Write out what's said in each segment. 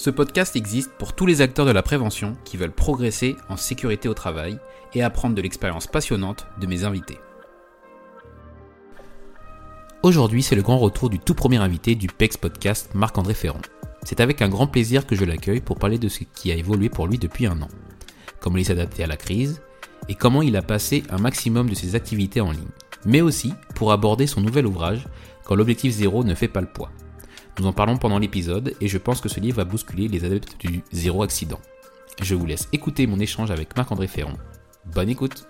Ce podcast existe pour tous les acteurs de la prévention qui veulent progresser en sécurité au travail et apprendre de l'expérience passionnante de mes invités. Aujourd'hui, c'est le grand retour du tout premier invité du PEX Podcast, Marc-André Ferrand. C'est avec un grand plaisir que je l'accueille pour parler de ce qui a évolué pour lui depuis un an, comment il s'est adapté à la crise et comment il a passé un maximum de ses activités en ligne, mais aussi pour aborder son nouvel ouvrage quand l'objectif zéro ne fait pas le poids. Nous en parlons pendant l'épisode et je pense que ce livre va bousculer les adeptes du zéro accident. Je vous laisse écouter mon échange avec Marc-André Ferrand. Bonne écoute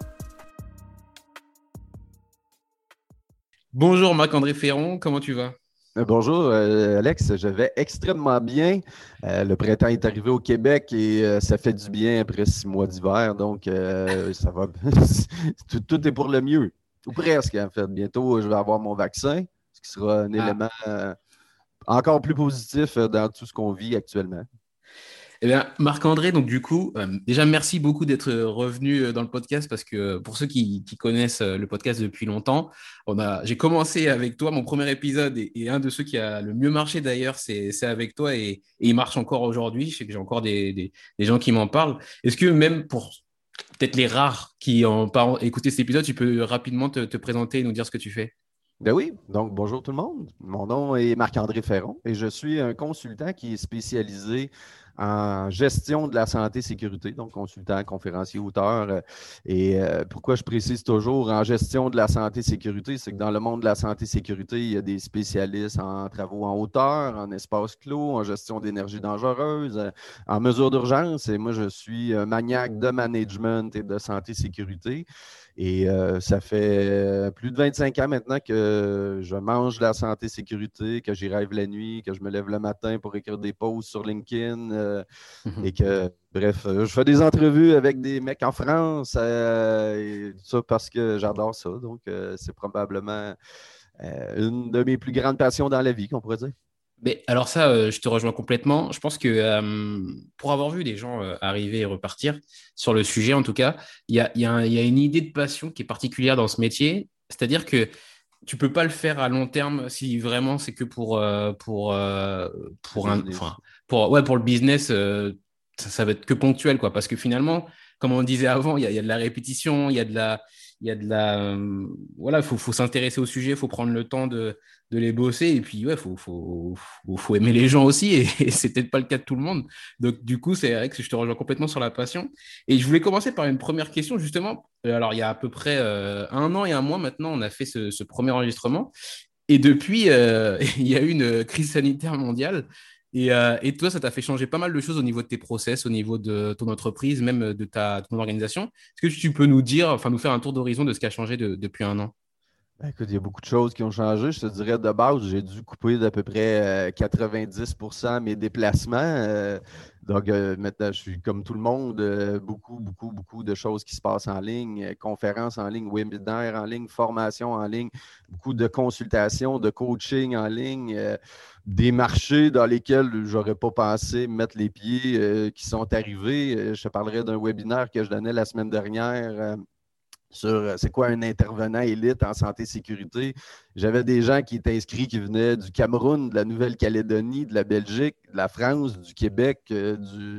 Bonjour Marc-André Ferrand, comment tu vas? Euh, Bonjour euh, Alex, je vais extrêmement bien. Euh, le printemps est arrivé au Québec et euh, ça fait du bien après six mois d'hiver, donc euh, ça va. tout, tout est pour le mieux, ou presque en fait. Bientôt, je vais avoir mon vaccin, ce qui sera un Ah. élément euh, encore plus positif euh, dans tout ce qu'on vit actuellement. Eh bien, Marc-André, donc du coup, euh, déjà merci beaucoup d'être revenu euh, dans le podcast parce que pour ceux qui, connaissent le podcast depuis longtemps, j'ai commencé avec toi, mon premier épisode et, un de ceux qui a le mieux marché d'ailleurs, c'est, c'est avec toi et, il marche encore aujourd'hui. Je sais que j'ai encore des, des, gens qui m'en parlent. Est-ce que même pour peut-être les rares qui pas écouté cet épisode, tu peux rapidement te présenter et nous dire ce que tu fais? Ben oui, donc bonjour tout le monde. Mon nom est Marc-André Ferron et je suis un consultant qui est spécialisé en gestion de la santé sécurité, donc consultant, conférencier, auteur. euh, Et euh, pourquoi je précise toujours en gestion de la santé sécurité, c'est que dans le monde de la santé sécurité, il y a des spécialistes en travaux en hauteur, en espace clos, en gestion d'énergie dangereuse, euh, en mesures d'urgence. Et moi, je suis un maniaque de management et de santé sécurité. Et euh, ça fait euh, plus de 25 ans maintenant que je mange de la santé sécurité, que j'y rêve la nuit, que je me lève le matin pour écrire des posts sur LinkedIn euh, Mhm. et que, bref, je fais des entrevues avec des mecs en France euh, et tout ça parce que j'adore ça. Donc, c'est probablement une de mes plus grandes passions dans la vie, qu'on pourrait dire. Mais alors ça, euh, je te rejoins complètement. Je pense que euh, pour avoir vu des gens euh, arriver et repartir sur le sujet, en tout cas, il y a, il y a un- il y a une idée de passion qui est particulière dans ce métier. C'est-à-dire que tu peux pas le faire à long terme si vraiment c'est que pour, pour, pour, un, pour, ouais, pour le business, ça, ça va être que ponctuel, quoi. Parce que finalement, comme on disait avant, il y a, il y a de la répétition, il y a de la... Il y a de la euh, voilà, faut, faut s'intéresser au sujet, faut prendre le temps de, de les bosser. Et puis, ouais, faut, faut, faut, aimer les gens aussi. Et, et c'est peut-être pas le cas de tout le monde. Donc, du coup, c'est vrai que je te rejoins complètement sur la passion. Et je voulais commencer par une première question, justement. Euh, Alors, il y a à peu près euh, un an et un mois maintenant, on a fait ce, premier enregistrement. Et depuis, il y a eu une crise sanitaire mondiale. Et, euh, et toi, ça t'a fait changer pas mal de choses au niveau de tes process, au niveau de ton entreprise, même de ta ton organisation. Est-ce que tu peux nous dire, enfin, nous faire un tour d'horizon de ce qui a changé de- depuis un an? Ben, écoute, il y a beaucoup de choses qui ont changé. Je te dirais de base, j'ai dû couper d'à peu près euh, 90% mes déplacements. Euh, donc, euh, maintenant, je suis comme tout le monde, euh, beaucoup, beaucoup, beaucoup de choses qui se passent en ligne, euh, conférences en ligne, webinaires en ligne, formations en ligne, beaucoup de consultations, de coaching en ligne, euh, des marchés dans lesquels j'aurais pas pensé mettre les pieds euh, qui sont arrivés. Euh, je te parlerai d'un webinaire que je donnais la semaine dernière. Sur euh, c'est quoi un intervenant élite en santé-sécurité. J'avais des gens qui étaient inscrits qui venaient du Cameroun, de la Nouvelle-Calédonie, de la Belgique, de la France, du Québec, euh,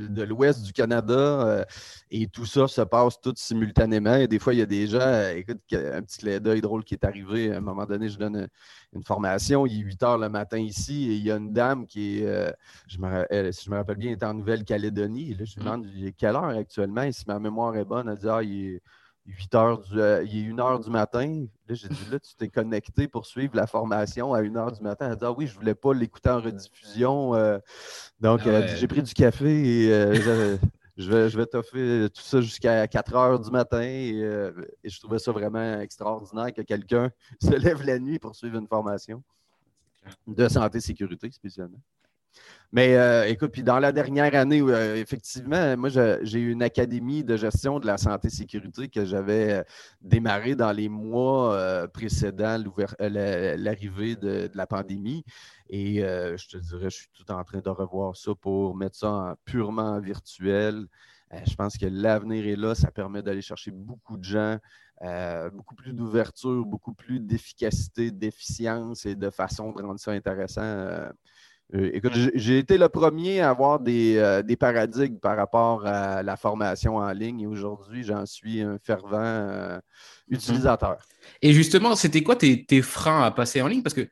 de l'Ouest du Canada. Euh, et tout ça se passe tout simultanément. Et des fois, il y a des gens, écoute, un petit clin d'œil drôle qui est arrivé. À un moment donné, je donne une formation. Il est 8 heures le matin ici et il y a une dame qui est, je me, si je me rappelle bien, est en Nouvelle-Calédonie. je lui demande quelle heure actuellement? Et si ma mémoire est bonne, elle dit Ah, il est 8 heures du, euh, il est 1 heure du matin. Là, j'ai dit, là, tu t'es connecté pour suivre la formation à 1 heure du matin. Elle a dit, ah oui, je ne voulais pas l'écouter en rediffusion. Euh. donc, j'ai pris du café et euh, je vais, je vais t'offrir tout ça jusqu'à 4 heures du matin. Et, et, je trouvais ça vraiment extraordinaire que quelqu'un se lève la nuit pour suivre une formation de santé-sécurité spécialement. Mais euh, écoute, puis dans la dernière année, euh, effectivement, moi, j'ai eu une académie de gestion de la santé-sécurité que j'avais euh, démarré dans les mois précédents l'arrivée de, la pandémie. Et je te dirais, je suis tout en train de revoir ça pour mettre ça en purement virtuel. je pense que l'avenir est là. Ça permet d'aller chercher beaucoup de gens. beaucoup plus d'ouverture, beaucoup plus d'efficacité, d'efficience et de façon de rendre ça intéressant euh, j'ai été le premier à avoir euh, des, paradigmes par rapport à la formation en ligne et aujourd'hui, j'en suis un fervent euh, mhm. utilisateur. Et justement, c'était quoi tes, freins à passer en ligne? Parce que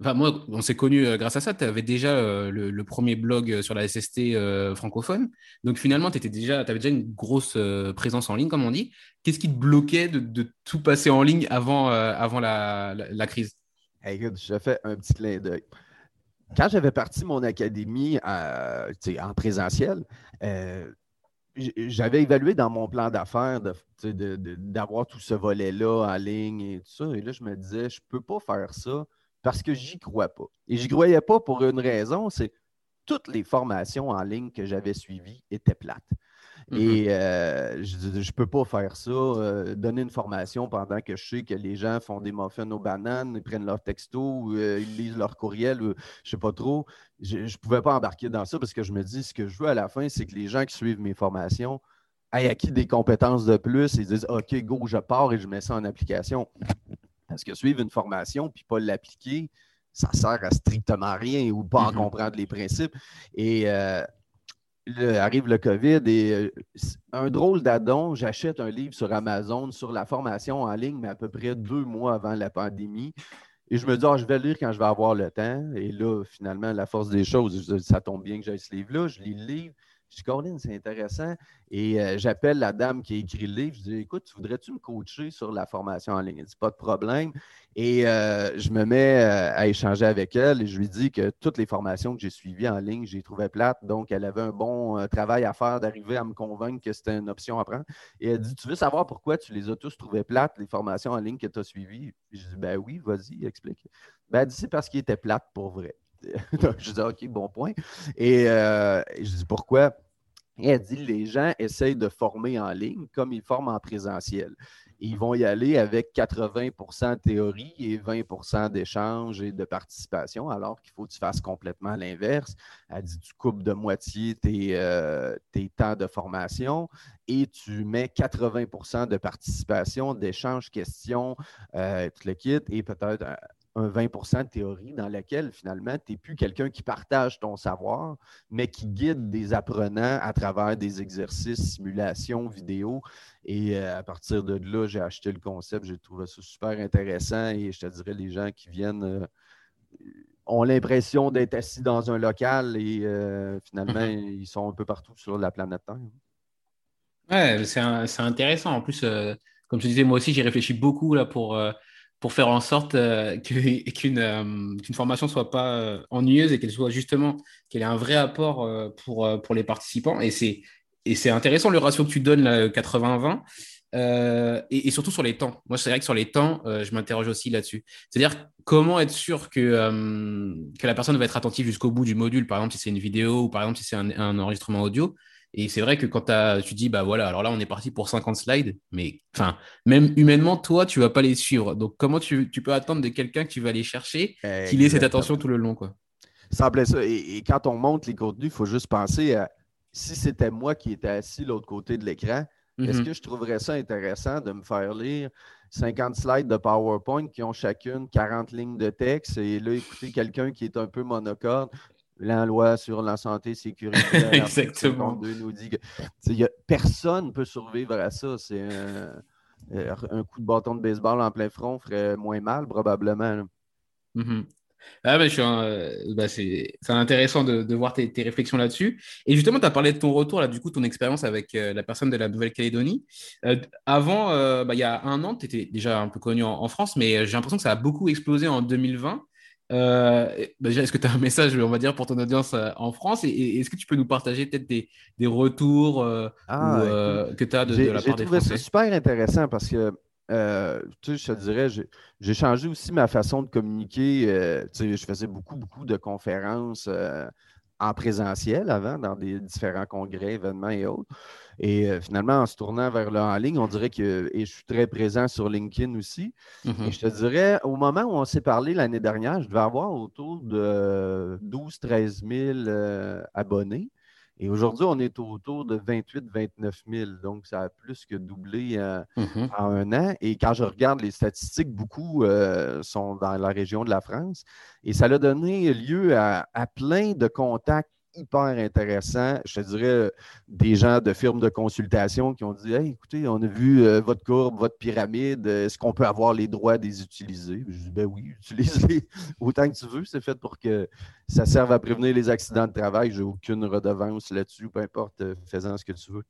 moi, on s'est connus grâce à ça. Tu avais déjà le, premier blog sur la SST francophone. Donc finalement, tu déjà, avais déjà une grosse présence en ligne, comme on dit. Qu'est-ce qui te bloquait de, tout passer en ligne avant, avant la, crise? écoute, j'ai fait un petit clin d'œil quand j'avais parti mon académie euh, en présentiel, euh, j'avais évalué dans mon plan d'affaires d'avoir tout ce volet-là en ligne et tout ça. Et là, je me disais, je ne peux pas faire ça parce que j'y crois pas. Et j'y croyais pas pour une raison, c'est toutes les formations en ligne que j'avais suivies étaient plates. Mm-hmm. Et euh, je ne peux pas faire ça, euh, donner une formation pendant que je sais que les gens font des muffins aux bananes, ils prennent leur texto, euh, ils lisent leur courriel, je ne sais pas trop. Je ne pouvais pas embarquer dans ça parce que je me dis, ce que je veux à la fin, c'est que les gens qui suivent mes formations aient acquis des compétences de plus et disent, OK, go, je pars et je mets ça en application. Parce que suivre une formation puis pas l'appliquer, ça sert à strictement rien ou pas en mm-hmm. comprendre les principes. Et arrive le COVID et euh, un drôle d'adon, j'achète un livre sur Amazon sur la formation en ligne, mais à peu près deux mois avant la pandémie. Et je me dis, ah, je vais le lire quand je vais avoir le temps. Et là, finalement, la force des choses, ça tombe bien que j'ai ce livre-là. Je lis le livre. Je dis, Colin, c'est intéressant. Et euh, j'appelle la dame qui a écrit le livre. Je dis, écoute, voudrais-tu me coacher sur la formation en ligne? Elle dit, pas de problème. Et euh, je me mets euh, à échanger avec elle et je lui dis que toutes les formations que j'ai suivies en ligne, j'ai trouvé plates. Donc, elle avait un bon travail à faire d'arriver à me convaincre que c'était une option à prendre. Et elle dit, tu veux savoir pourquoi tu les as tous trouvées plates, les formations en ligne que tu as suivies? je dis, ben oui, vas-y, explique. Ben, elle dit, c'est parce qu'ils étaient plates pour vrai. je dis, OK, bon point. Et je dis, pourquoi? Elle dit les gens essayent de former en ligne comme ils forment en présentiel. Ils vont y aller avec 80 de théorie et 20% d'échange et de participation, alors qu'il faut que tu fasses complètement l'inverse. Elle dit tu coupes de moitié tes, euh, tes temps de formation et tu mets 80% de participation, d'échange, questions, euh, tout le kit, et peut-être un 20% de théorie dans laquelle finalement, tu n'es plus quelqu'un qui partage ton savoir, mais qui guide des apprenants à travers des exercices, simulations, vidéos. Et euh, à partir de là, j'ai acheté le concept, j'ai trouvé ça super intéressant et je te dirais, les gens qui viennent euh, ont l'impression d'être assis dans un local et euh, finalement, ils sont un peu partout sur la planète Terre. Ouais, c'est intéressant. En plus, comme je disais, moi aussi, j'ai réfléchi beaucoup là, pour pour faire en sorte euh, euh, qu'une formation soit pas euh, ennuyeuse et qu'elle soit justement qu'elle ait un vrai apport pour, pour les participants. Et c'est et c'est intéressant le ratio que tu donnes, 80-20. et, surtout sur les temps. Moi, c'est vrai que sur les temps, je m'interroge aussi là-dessus. C'est-à-dire comment être sûr que, que la personne va être attentive jusqu'au bout du module, par exemple si c'est une vidéo ou par exemple si c'est un, enregistrement audio. Et c'est vrai que quand tu dis, bah voilà, alors là, on est parti pour 50 slides, mais enfin, même humainement, toi, tu vas pas les suivre. Donc, comment tu, peux attendre de quelqu'un que tu vas aller chercher qu'il ait cette attention tout le long, quoi? Ça plaît ça. Et, quand on monte les contenus, il faut juste penser à si c'était moi qui étais assis de l'autre côté de l'écran, Est-ce Mhm. que je trouverais ça intéressant de me faire lire 50 slides de PowerPoint qui ont chacune 40 lignes de texte et là, écouter quelqu'un qui est un peu monocorde? La loi sur la santé et sécurité Exactement. 52 nous dit que y a- personne ne peut survivre à ça. C'est un, euh, un coup de bâton de baseball en plein front ferait moins mal, probablement. Mhm. Ah, je suis un- euh, bah, c'est c'est intéressant de, de voir tes, tes réflexions là-dessus. Et justement, tu as parlé de ton retour, là, du coup, ton expérience avec euh, la personne de la Nouvelle-Calédonie. Euh, avant, bah, il y a un an, tu étais déjà un peu connu en, en France, mais j'ai l'impression que ça a beaucoup explosé en 2020. Euh, bah, déjà, est-ce que tu as un message, on va dire, pour ton audience euh, en France? Et, et est-ce que tu peux nous partager peut-être des, des retours euh, Ah, ou, que tu as de, de J'ai la j'ai part des trouvé ça Français? super intéressant parce que, tu sais, je te dirais, j'ai j'ai changé aussi ma façon de communiquer. tu sais, je faisais beaucoup, beaucoup de conférences en présentiel avant, dans des différents congrès, événements et autres. Et euh, finalement, en se tournant vers le en ligne, on dirait que, et je suis très présent sur LinkedIn aussi. Mhm. Et je te dirais, au moment où on s'est parlé l'année dernière, je devais avoir autour de 12-13 000 euh, abonnés. Et aujourd'hui, on est autour de 28-29 000. Donc, ça a plus que doublé euh, Mhm. en un an. Et quand je regarde les statistiques, beaucoup euh, sont dans la région de la France. Et ça a donné lieu à, à plein de contacts hyper intéressants. Je te dirais des gens de firmes de consultation qui ont dit Hey, écoutez, on a vu euh, votre courbe, votre pyramide, euh, est-ce qu'on peut avoir les droits des utiliser? Je dis Ben oui, utilise-les autant que tu veux. C'est fait pour que ça serve à prévenir les accidents de travail. Je n'ai aucune redevance là-dessus, peu importe, euh, faisant ce que tu veux.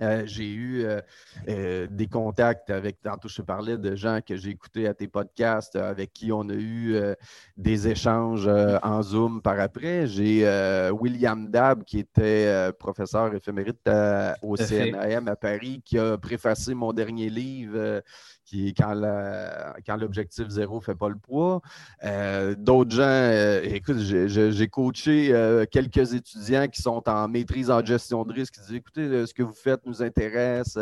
Euh, j'ai eu euh, euh, des contacts avec, tantôt je te parlais de gens que j'ai écoutés à tes podcasts, avec qui on a eu des échanges en Zoom par après. J'ai William Dab, qui était professeur éphémérite à- au. CNAM à Paris, qui a préfacé mon dernier livre, Quand l'objectif zéro ne fait pas le poids. Euh, D'autres gens, euh, écoute, j'ai- coaché euh, quelques étudiants qui sont en maîtrise en gestion de risque, qui disent écoutez, ce que vous faites nous intéresse.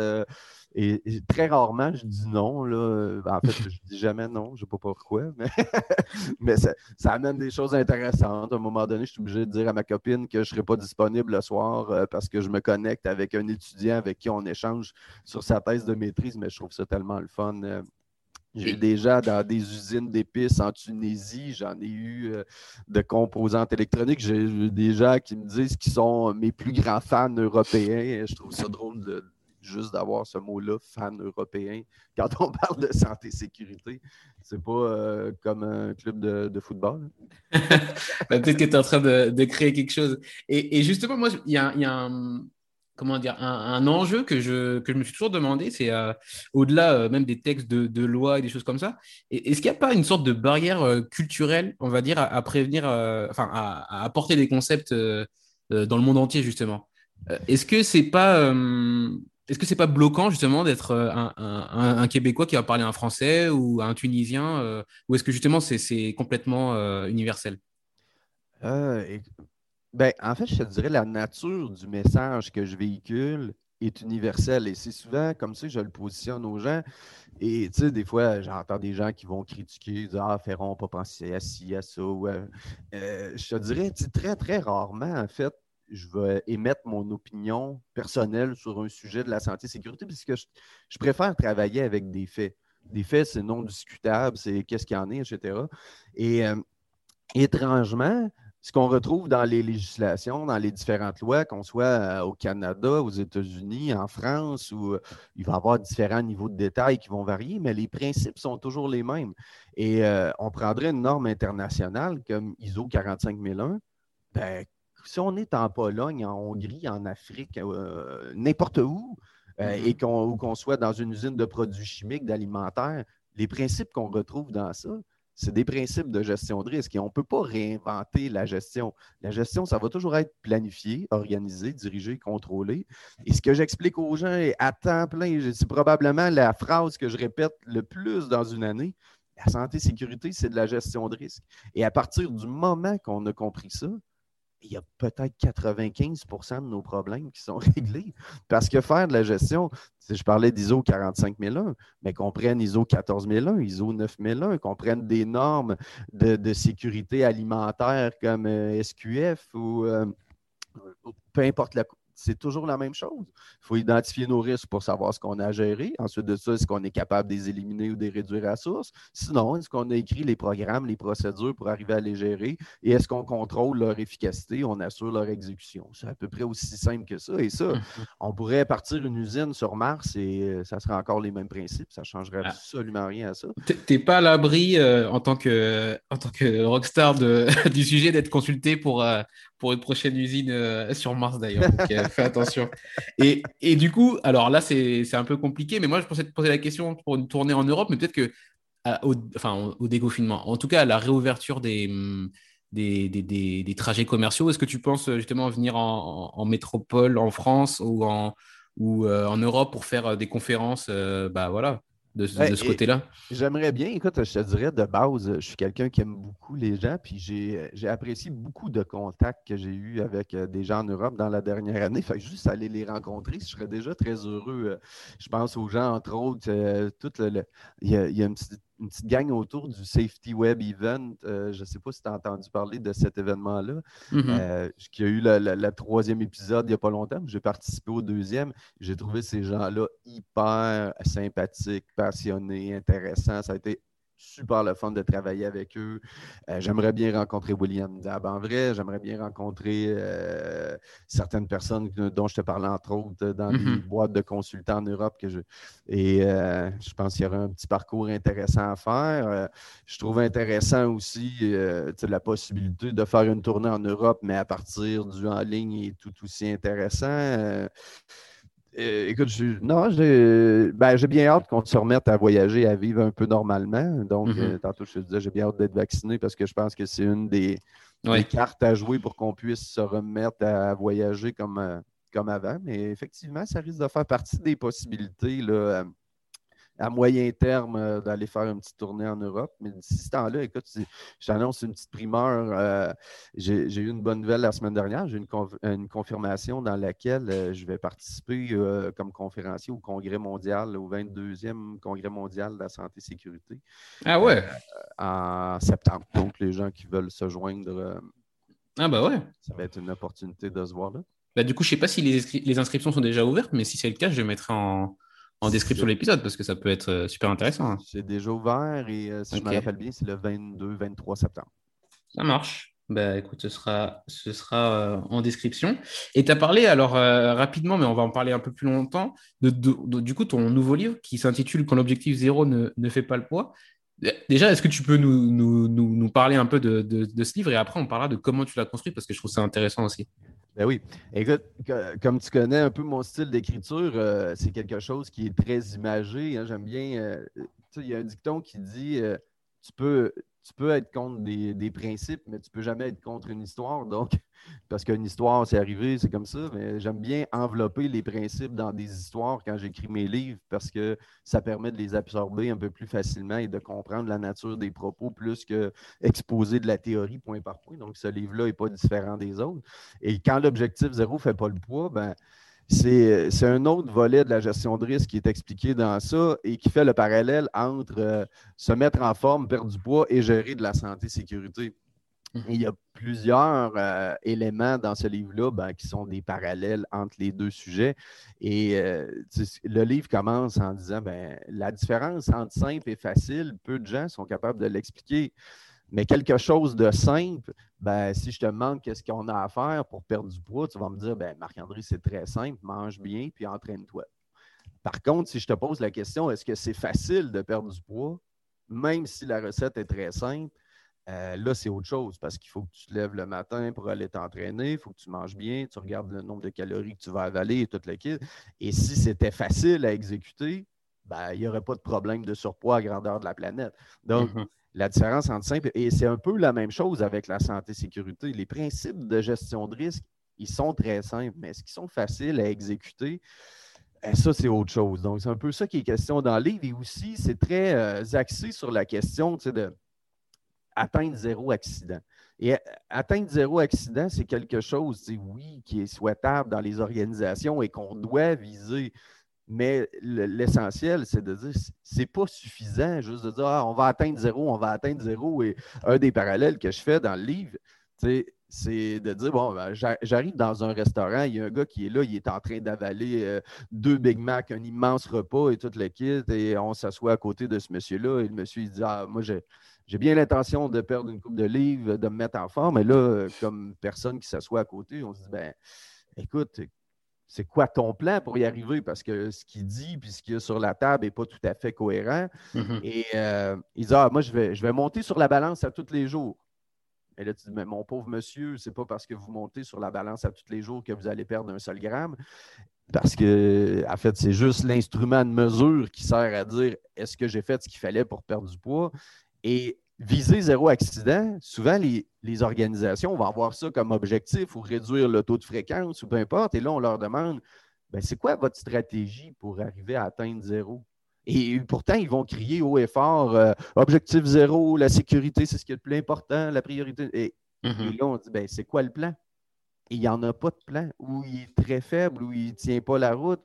Et, et très rarement, je dis non. Là. En fait, je dis jamais non, je ne sais pas pourquoi, mais, mais ça, ça amène des choses intéressantes. À un moment donné, je suis obligé de dire à ma copine que je ne serai pas disponible le soir euh, parce que je me connecte avec un étudiant avec qui on échange sur sa thèse de maîtrise, mais je trouve ça tellement le fun. euh, j'ai déjà dans des usines d'épices en Tunisie, j'en ai eu euh, de composantes électroniques. J'ai eu des gens qui me disent qu'ils sont mes plus grands fans européens. Je trouve ça drôle de juste d'avoir ce mot-là, fan européen. Quand on parle de santé et sécurité, c'est pas euh, comme un club de, football. hein. Bah, Peut-être que tu es en train de, créer quelque chose. Et, justement, moi, il y a, un, enjeu que je, me suis toujours demandé, c'est euh, au-delà euh, même des textes de, loi et des choses comme ça, est-ce qu'il n'y a pas une sorte de barrière culturelle, on va dire, à, prévenir, enfin, à, à apporter des concepts dans le monde entier, justement? Est-ce que c'est pas, est-ce que c'est pas bloquant, justement, d'être euh, un, Québécois qui va parler un Français ou un Tunisien, euh, ou est-ce que justement c'est complètement euh, universel? Ben, en fait, je te dirais la nature du message que je véhicule est universelle et c'est souvent comme ça que je le positionne aux gens. Et tu sais, des fois, j'entends des gens qui vont critiquer, dire Ah, Ferron, pas penser à ci, à ça. je te dirais, très, très rarement, en fait, je vais émettre mon opinion personnelle sur un sujet de la santé et sécurité, puisque je, je préfère travailler avec des faits. Des faits, c'est non discutable, c'est qu'est-ce qu'il y en est, etc. Et euh, étrangement, ce qu'on retrouve dans les législations, dans les différentes lois, qu'on soit euh, au Canada, aux États-Unis, en France, où euh, il va y avoir différents niveaux de détails qui vont varier, mais les principes sont toujours les mêmes. Et euh, on prendrait une norme internationale comme ISO 45001, ben, si on est en Pologne, en Hongrie, en Afrique, euh, n'importe où, euh, Mhm. et qu'on soit dans une usine de produits chimiques, d'alimentaires, les principes qu'on retrouve dans ça, c'est des principes de gestion de risque et on ne peut pas réinventer la gestion. La gestion, ça va toujours être planifié, organisé, dirigé, contrôlé. Et ce que j'explique aux gens est à temps plein, c'est probablement la phrase que je répète le plus dans une année. La santé et sécurité, c'est de la gestion de risque. Et à partir du moment qu'on a compris ça, il y a peut-être 95% de nos problèmes qui sont réglés. Parce que faire de la gestion, si je parlais d'ISO 45001, mais qu'on prenne ISO 14001, ISO 9001, qu'on prenne des normes de, sécurité alimentaire comme euh, SQF ou euh, peu importe la. C'est toujours la même chose. Il faut identifier nos risques pour savoir ce qu'on a à gérer. Ensuite de ça, est-ce qu'on est capable de les éliminer ou de les réduire à source? Sinon, est-ce qu'on a écrit les programmes, les procédures pour arriver à les gérer? Et est-ce qu'on contrôle leur efficacité? On assure leur exécution. C'est à peu près aussi simple que ça. Et ça, mhm. on pourrait partir une usine sur Mars et euh, ça serait encore les mêmes principes. Ça ne changerait ah. absolument rien à ça. Tu n'es pas à l'abri euh, en, tant que, en tant que rockstar de, du sujet d'être consulté pour, euh, pour une prochaine usine sur Mars d'ailleurs. fais attention. Et, et, du coup, alors là, c'est un peu compliqué, mais moi, je pensais te poser la question pour une tournée en Europe, mais peut-être que au, enfin, au déconfinement, en tout cas à la réouverture des, des, des, des, trajets commerciaux, est-ce que tu penses justement venir en, métropole, en France ou en, ou, euh, en Europe pour faire des conférences euh, bah, voilà, de, ce côté-là? J'aimerais bien, écoute, je te dirais de base, je suis quelqu'un qui aime beaucoup les gens, puis j'ai apprécié beaucoup de contacts que j'ai eus avec euh, des gens en Europe dans la dernière année. Fait juste aller les rencontrer, je serais déjà très heureux. Je pense aux gens, entre autres, tout le, il, y a, il y a une petite une petite gang autour du Safety Web Event. Euh, je ne sais pas si tu as entendu parler de cet événement-là, mm-hmm. euh, qui a eu le troisième épisode il n'y a pas longtemps. J'ai participé au deuxième. J'ai trouvé ces gens-là hyper sympathiques, passionnés, intéressants. Ça a été super le fun de travailler avec eux. Euh, j'aimerais bien rencontrer William Dab en vrai. J'aimerais bien rencontrer euh, certaines personnes dont je te parlais, entre autres, dans les mm-hmm. boîtes de consultants en Europe. Que je... Et euh, je pense qu'il y aurait un petit parcours intéressant à faire. je trouve intéressant aussi la possibilité de faire une tournée en Europe, mais à partir du en ligne est tout aussi intéressant. Euh, écoute, non, ben, j'ai bien hâte qu'on se remette à voyager, à vivre un peu normalement. Donc, mm-hmm. euh, tantôt, je te disais, j'ai bien hâte d'être vacciné parce que je pense que c'est une des, cartes à jouer pour qu'on puisse se remettre à voyager comme, euh, comme avant. Mais effectivement, ça risque de faire partie des possibilités. Là, à moyen terme euh, d'aller faire une petite tournée en Europe. Mais d'ici ce temps-là, écoute, je t'annonce une petite primeur. Euh, j'ai eu une bonne nouvelle la semaine dernière. J'ai eu une, confirmation dans laquelle euh, je vais participer comme conférencier au Congrès mondial, au 22e Congrès mondial de la santé et sécurité. Ah ouais? en septembre. Donc, les gens qui veulent se joindre. ah bah ouais. Ça va être une opportunité de se voir là. Bah, du coup, je ne sais pas si les, les inscriptions sont déjà ouvertes, mais si c'est le cas, je mettrai en, en description de l'épisode parce que ça peut être euh, super intéressant. Hein. C'est déjà ouvert et euh, si je me rappelle bien, c'est le 22-23 septembre. Ça marche. Bah, écoute, ce sera, ce sera euh, en description. Et tu as parlé, alors rapidement, mais on va en parler un peu plus longtemps, de, du coup, ton nouveau livre qui s'intitule Quand l'objectif zéro ne, ne, fait pas le poids. Déjà, est-ce que tu peux nous, nous, nous, parler un peu de, de, ce livre et après on parlera de comment tu l'as construit parce que je trouve ça intéressant aussi. Ben oui. Écoute, comme tu connais un peu mon style d'écriture, euh, c'est quelque chose qui est très imagé. Hein. J'aime bien. Euh, il y a un dicton qui dit euh, tu peux tu peux être contre des, principes, mais tu ne peux jamais être contre une histoire. Donc, parce qu'une histoire, c'est arrivé, c'est comme ça. Mais j'aime bien envelopper les principes dans des histoires quand j'écris mes livres parce que ça permet de les absorber un peu plus facilement et de comprendre la nature des propos plus que exposer de la théorie point par point. Donc, ce livre-là n'est pas différent des autres. Et quand l'objectif zéro ne fait pas le poids, ben, c'est un autre volet de la gestion de risque qui est expliqué dans ça et qui fait le parallèle entre euh, se mettre en forme, perdre du poids et gérer de la santé-sécurité. Mhm. Il y a plusieurs euh, éléments dans ce livre-là ben, qui sont des parallèles entre les deux sujets. Et euh, le livre commence en disant ben, la différence entre simple et facile, peu de gens sont capables de l'expliquer. Mais quelque chose de simple, ben, si je te demande qu'est-ce qu'on a à faire pour perdre du poids, tu vas me dire, ben, Marc-André, c'est très simple, mange bien, puis entraîne-toi. Par contre, si je te pose la question, est-ce que c'est facile de perdre du poids, même si la recette est très simple, euh, là, c'est autre chose parce qu'il faut que tu te lèves le matin pour aller t'entraîner, il faut que tu manges bien, tu regardes le nombre de calories que tu vas avaler et toute le kit. Et si c'était facile à exécuter, ben, il n'y aurait pas de problème de surpoids à grandeur de la planète. Donc, mm-hmm la différence entre simple et c'est un peu la même chose avec la santé-sécurité. Les principes de gestion de risque, ils sont très simples, mais est-ce qu'ils sont faciles à exécuter? Eh, ça, c'est autre chose. Donc, c'est un peu ça qui est question dans le livre. Et aussi, c'est très euh, axé sur la question de atteindre zéro accident. Et euh, atteindre zéro accident, c'est quelque chose, oui, qui est souhaitable dans les organisations et qu'on doit viser. Mais l'essentiel, c'est de dire, c'est pas suffisant juste de dire, ah, on va atteindre zéro, on va atteindre zéro. Et un des parallèles que je fais dans le livre, c'est de dire bon, ben, j'arrive dans un restaurant, il y a un gars qui est là, il est en train d'avaler euh, deux Big Mac, un immense repas et tout le kit, et on s'assoit à côté de ce monsieur-là, et le monsieur, il dit Ah, moi, j'ai. bien l'intention de perdre une coupe de livres, de me mettre en forme, mais là, comme personne qui s'assoit à côté, on se dit ben, écoute, c'est quoi ton plan pour y arriver? Parce que ce qu'il dit puis ce qu'il y a sur la table n'est pas tout à fait cohérent. Mm-hmm. Et euh, il dit Ah, moi, je vais, je vais monter sur la balance à tous les jours. Et là, tu dis, mais mon pauvre monsieur, c'est pas parce que vous montez sur la balance à tous les jours que vous allez perdre un seul gramme. Parce que, en fait, c'est juste l'instrument de mesure qui sert à dire est-ce que j'ai fait ce qu'il fallait pour perdre du poids? Et viser zéro accident, souvent, les, organisations vont avoir ça comme objectif ou réduire le taux de fréquence ou peu importe. Et là, on leur demande ben, c'est quoi votre stratégie pour arriver à atteindre zéro? Et pourtant, ils vont crier haut et fort euh, objectif zéro, la sécurité, c'est ce qui est le plus important, la priorité. Et, mm-hmm. là, on dit ben, c'est quoi le plan? il n'y en a pas de plan, ou il est très faible, ou il ne tient pas la route.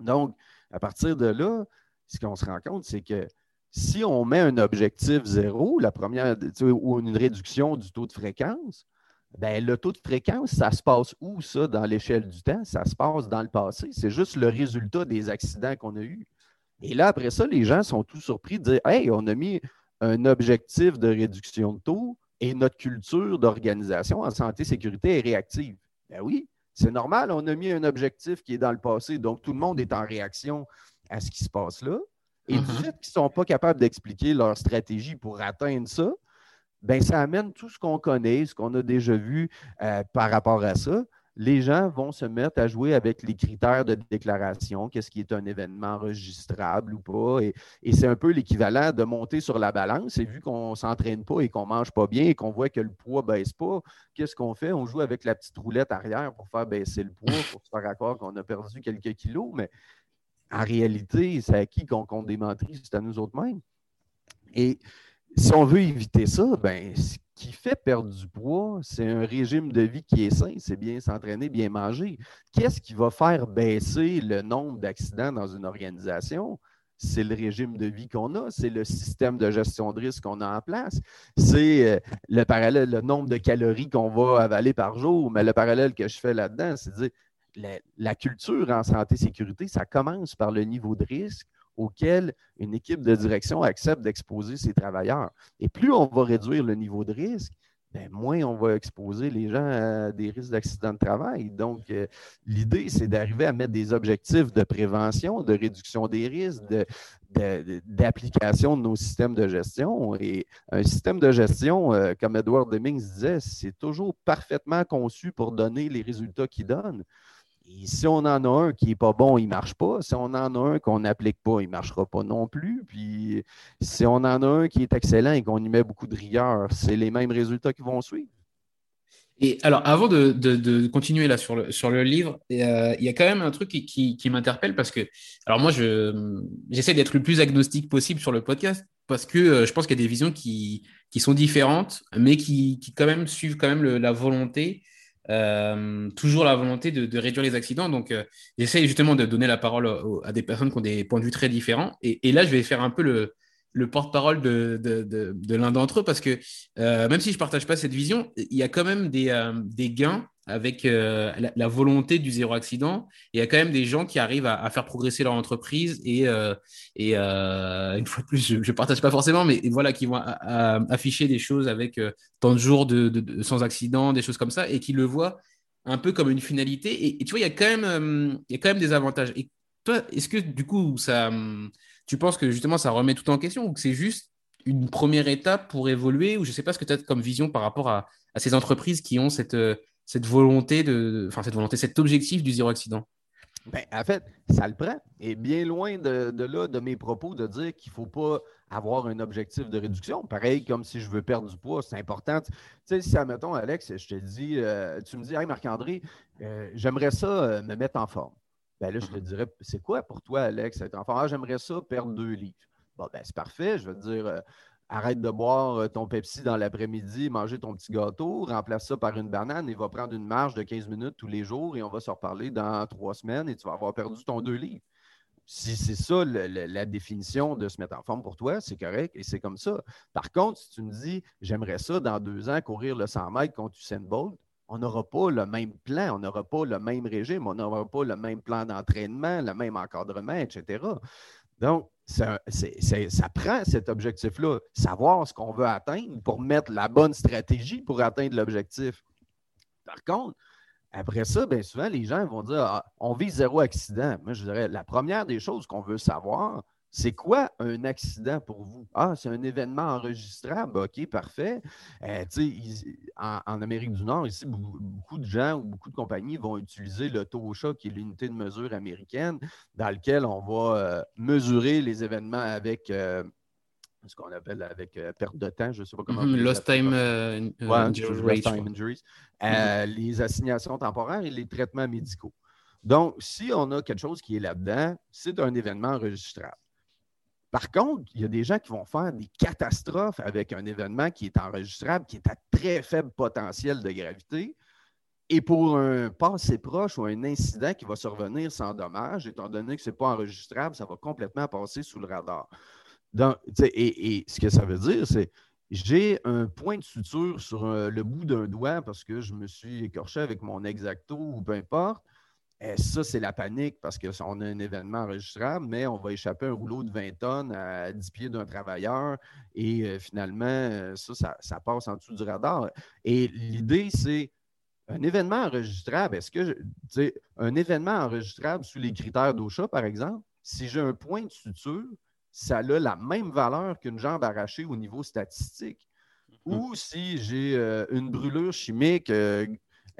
Donc, à partir de là, ce qu'on se rend compte, c'est que si on met un objectif zéro, la première, ou une réduction du taux de fréquence, ben, le taux de fréquence, ça se passe où, ça, dans l'échelle du temps? Ça se passe dans le passé. C'est juste le résultat des accidents qu'on a eus. Et là, après ça, les gens sont tout surpris de dire Hey, on a mis un objectif de réduction de taux et notre culture d'organisation en santé sécurité est réactive. Ben oui, c'est normal, on a mis un objectif qui est dans le passé, donc tout le monde est en réaction à ce qui se passe là. Et du mm-hmm. fait qu'ils ne sont pas capables d'expliquer leur stratégie pour atteindre ça, ben ça amène tout ce qu'on connaît, ce qu'on a déjà vu euh, par rapport à ça, les gens vont se mettre à jouer avec les critères de déclaration, qu'est-ce qui est un événement enregistrable ou pas. Et, c'est un peu l'équivalent de monter sur la balance. Et vu qu'on ne s'entraîne pas et qu'on ne mange pas bien et qu'on voit que le poids ne baisse pas, qu'est-ce qu'on fait? On joue avec la petite roulette arrière pour faire baisser le poids, pour se faire croire qu'on a perdu quelques kilos. Mais en réalité, c'est à qui qu'on des menteries? C'est à nous autres mêmes. Et si on veut éviter ça, ben, ce qui fait perdre du poids, c'est un régime de vie qui est sain, c'est bien s'entraîner, bien manger. Qu'est-ce qui va faire baisser le nombre d'accidents dans une organisation? C'est le régime de vie qu'on a, c'est le système de gestion de risque qu'on a en place, c'est euh, le parallèle, le nombre de calories qu'on va avaler par jour. Mais le parallèle que je fais là-dedans, c'est de dire la, culture en santé-sécurité, ça commence par le niveau de risque auquel une équipe de direction accepte d'exposer ses travailleurs. Et plus on va réduire le niveau de risque, ben, moins on va exposer les gens à des risques d'accident de travail. Donc, euh, l'idée, c'est d'arriver à mettre des objectifs de prévention, de réduction des risques, d'application de, nos systèmes de gestion. Et un système de gestion, euh, comme Edward Demings disait, c'est toujours parfaitement conçu pour donner les résultats qu'il donne. Si on en a un qui n'est pas bon, il ne marche pas. Si on en a un qu'on n'applique pas, il ne marchera pas non plus. Puis si on en a un qui est excellent et qu'on y met beaucoup de rigueur, c'est les mêmes résultats qui vont suivre. Et alors, avant de, continuer là sur le, livre, euh, il y a quand même un truc qui, m'interpelle parce que, alors moi, j'essaie d'être le plus agnostique possible sur le podcast parce que euh, je pense qu'il y a des visions qui, sont différentes, mais qui, quand même suivent quand même la volonté euh, toujours la volonté de, réduire les accidents. Donc, euh, j'essaie justement de donner la parole à des personnes qui ont des points de vue très différents. Et, là, je vais faire un peu le, le porte-parole de, l'un d'entre eux parce que euh, même si je ne partage pas cette vision, il y a quand même des, des gains avec euh, la, volonté du zéro accident. il y a quand même des gens qui arrivent à, faire progresser leur entreprise et, euh, et euh, une fois de plus, je ne partage pas forcément, mais voilà, qui vont afficher des choses avec tant de jours de, sans accident, des choses comme ça, et qui le voient un peu comme une finalité. Et, tu vois, il y, a quand même, il y a quand même des avantages. Et toi, est-ce que du coup, ça, tu penses que justement, ça remet tout en question ou que c'est juste une première étape pour évoluer ou je ne sais pas ce que tu as comme vision par rapport à ces entreprises qui ont cette cette volonté de, enfin cette volonté, cet objectif du zéro accident ben, en fait, ça le prend. Et bien loin de, là, de mes propos, de dire qu'il ne faut pas avoir un objectif de réduction. Pareil, comme si je veux perdre du poids, c'est important. Tu sais, si, admettons, Alex, je te dis, euh, tu me dis, hey, Marc-André, euh, j'aimerais ça euh, me mettre en forme. Ben là, je te mhm. dirais, c'est quoi pour toi, Alex, être en forme? Ah, j'aimerais ça perdre deux livres. Bon, ben, c'est parfait. Je vais te dire, arrête de boire euh, ton Pepsi dans l'après-midi, manger ton petit gâteau, remplace ça par une banane et va prendre une marche de 15 minutes tous les jours et on va se reparler dans trois semaines et tu vas avoir perdu ton deux livres. Si c'est ça la définition de se mettre en forme pour toi, c'est correct et c'est comme ça. Par contre, si tu me dis, j'aimerais ça dans deux ans courir le 100 mètres contre Usain Bolt, on n'aura pas le même plan, on n'aura pas le même régime, on n'aura pas le même plan d'entraînement, le même encadrement, etc. Donc, ça, ça prend cet objectif-là, savoir ce qu'on veut atteindre pour mettre la bonne stratégie pour atteindre l'objectif. Par contre, après ça, bien souvent, les gens vont dire ah, on vit zéro accident. Moi, je dirais la première des choses qu'on veut savoir, c'est quoi un accident pour vous? Ah, c'est un événement enregistrable. OK, parfait. Euh, en, en, Amérique du Nord, ici, beaucoup, de gens ou beaucoup de compagnies vont utiliser le TOSHA, qui est l'unité de mesure américaine, dans lequel on va euh, mesurer les événements avec. Euh, ce qu'on appelle avec perte de temps, je ne sais pas comment. Mm-hmm. lost time, injuries. Mm-hmm. les assignations temporaires et les traitements médicaux. Donc, si on a quelque chose qui est là-dedans, c'est un événement enregistrable. Par contre, il y a des gens qui vont faire des catastrophes avec un événement qui est enregistrable, qui est à très faible potentiel de gravité. Et pour un passé proche ou un incident qui va survenir sans dommage, étant donné que ce n'est pas enregistrable, ça va complètement passer sous le radar. et, ce que ça veut dire, c'est j'ai un point de suture sur euh, le bout d'un doigt parce que je me suis écorché avec mon exacto ou peu importe. Eh, ça, c'est la panique parce qu'on a un événement enregistrable, mais on va échapper un rouleau de 20 tonnes à 10 pieds d'un travailleur et euh, finalement, euh, ça, ça, passe en dessous du radar. Et l'idée, c'est un événement enregistrable. Est-ce que, sais, un événement enregistrable sous les critères d'OSHA, par exemple, si j'ai un point de suture, ça a la même valeur qu'une jambe arrachée au niveau statistique. Mmh. Ou si j'ai euh, une brûlure chimique euh,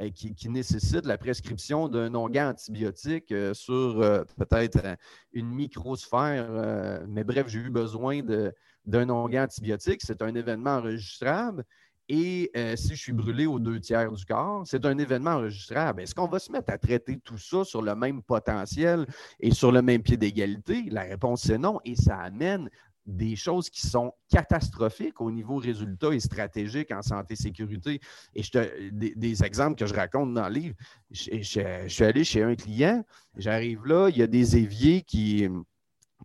qui, nécessite la prescription d'un onguent antibiotique euh, sur euh, peut-être une microsphère. mais bref, j'ai eu besoin d'un onguent antibiotique. C'est un événement enregistrable. Et si je suis brûlé aux deux tiers du corps, c'est un événement enregistrable. Est-ce qu'on va se mettre à traiter tout ça sur le même potentiel et sur le même pied d'égalité? La réponse c'est non. Et ça amène des choses qui sont catastrophiques au niveau résultat et stratégique en santé-sécurité. Et je des, exemples que je raconte dans le livre, je, suis allé chez un client, j'arrive là, il y a des éviers qui,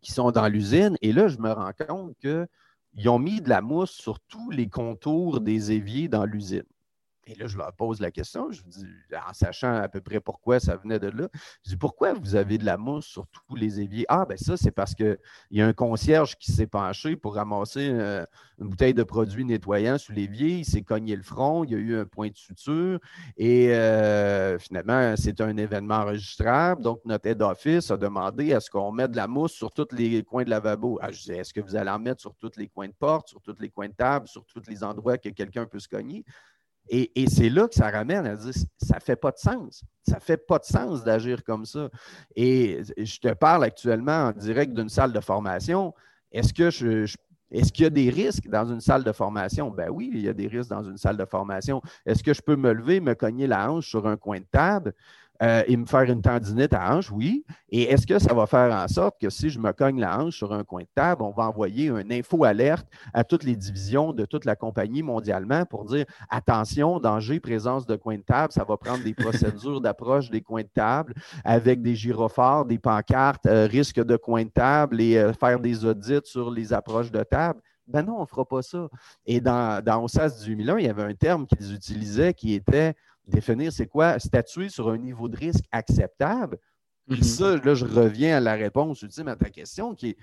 qui sont dans l'usine, et là, je me rends compte qu'ils ont mis de la mousse sur tous les contours des éviers dans l'usine. Et là, je leur pose la question, je dis, en sachant à peu près pourquoi ça venait de là, je dis, pourquoi vous avez de la mousse sur tous les éviers? Ah, ben ça, c'est parce qu'il y a un concierge qui s'est penché pour ramasser euh, une bouteille de produit nettoyant sous l'évier, il s'est cogné le front, il y a eu un point de suture, et euh, finalement, c'est un événement enregistrable. Donc, notre aide office a demandé à ce qu'on mette de la mousse sur tous les coins de lavabo. Ah, je dis, est-ce que vous allez en mettre sur tous les coins de porte, sur tous les coins de table, sur tous les endroits que quelqu'un peut se cogner? Et, c'est là que ça ramène à dire ça ne fait pas de sens. Ça ne fait pas de sens d'agir comme ça. Et je te parle actuellement en direct d'une salle de formation. Est-ce que je, est-ce qu'il y a des risques dans une salle de formation? Ben oui, il y a des risques dans une salle de formation. Est-ce que je peux me lever, me cogner la hanche sur un coin de table? Euh, et me faire une tendinite à hanche, oui. Et est-ce que ça va faire en sorte que si je me cogne la hanche sur un coin de table, on va envoyer un info-alerte à toutes les divisions de toute la compagnie mondialement pour dire attention, danger, présence de coin de table, ça va prendre des procédures d'approche des coins de table avec des gyrophares, des pancartes, euh, risque de coin de table et euh, faire des audits sur les approches de table. Ben non, on ne fera pas ça. Et dans, dans OSAS 2001, il y avait un terme qu'ils utilisaient qui était définir c'est quoi statuer sur un niveau de risque acceptable. Puis mhm. ça, là, je reviens à la réponse ultime à ta question qui est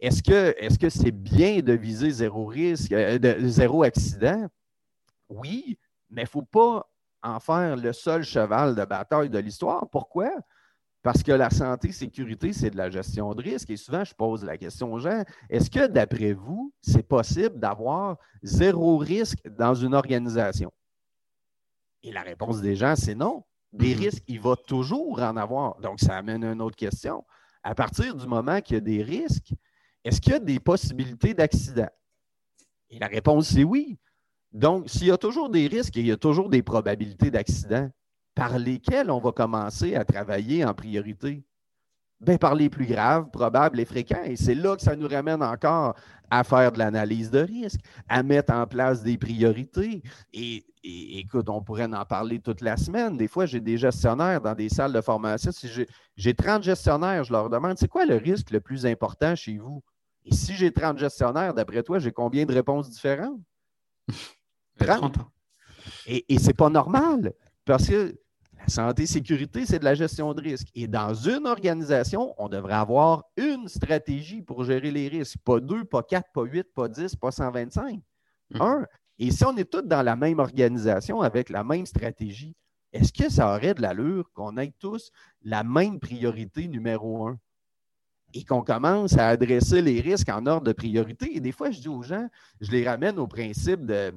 est-ce que est-ce que c'est bien de viser zéro risque, euh, de, zéro accident? Oui, mais il ne faut pas en faire le seul cheval de bataille de l'histoire. Pourquoi? Parce que la santé, sécurité, c'est de la gestion de risque. Et souvent, je pose la question aux gens, est-ce que d'après vous, c'est possible d'avoir zéro risque dans une organisation? Et la réponse des gens, c'est non. Des mhm. risques, il va toujours en avoir. Donc, ça amène une autre question. À partir du moment qu'il y a des risques, est-ce qu'il y a des possibilités d'accident? Et la réponse, c'est oui. Donc, s'il y a toujours des risques et il y a toujours des probabilités d'accident, par lesquelles on va commencer à travailler en priorité? Ben, par les plus graves, probables et fréquents. Et c'est là que ça nous ramène encore à faire de l'analyse de risque, à mettre en place des priorités. Et, écoute, on pourrait en parler toute la semaine. Des fois, j'ai des gestionnaires dans des salles de formation. Si j'ai 30 gestionnaires, je leur demande, c'est quoi le risque le plus important chez vous? Et si j'ai 30 gestionnaires, d'après toi, j'ai combien de réponses différentes? 30. Et, et ce n'est pas normal parce que la santé sécurité, c'est de la gestion de risque. Et dans une organisation, on devrait avoir une stratégie pour gérer les risques. Pas deux, pas quatre, pas huit, pas dix, pas 125. Hum. Un. Et si on est tous dans la même organisation avec la même stratégie, est-ce que ça aurait de l'allure qu'on ait tous la même priorité numéro un? Et qu'on commence à adresser les risques en ordre de priorité. Et des fois, je dis aux gens, je les ramène au principe de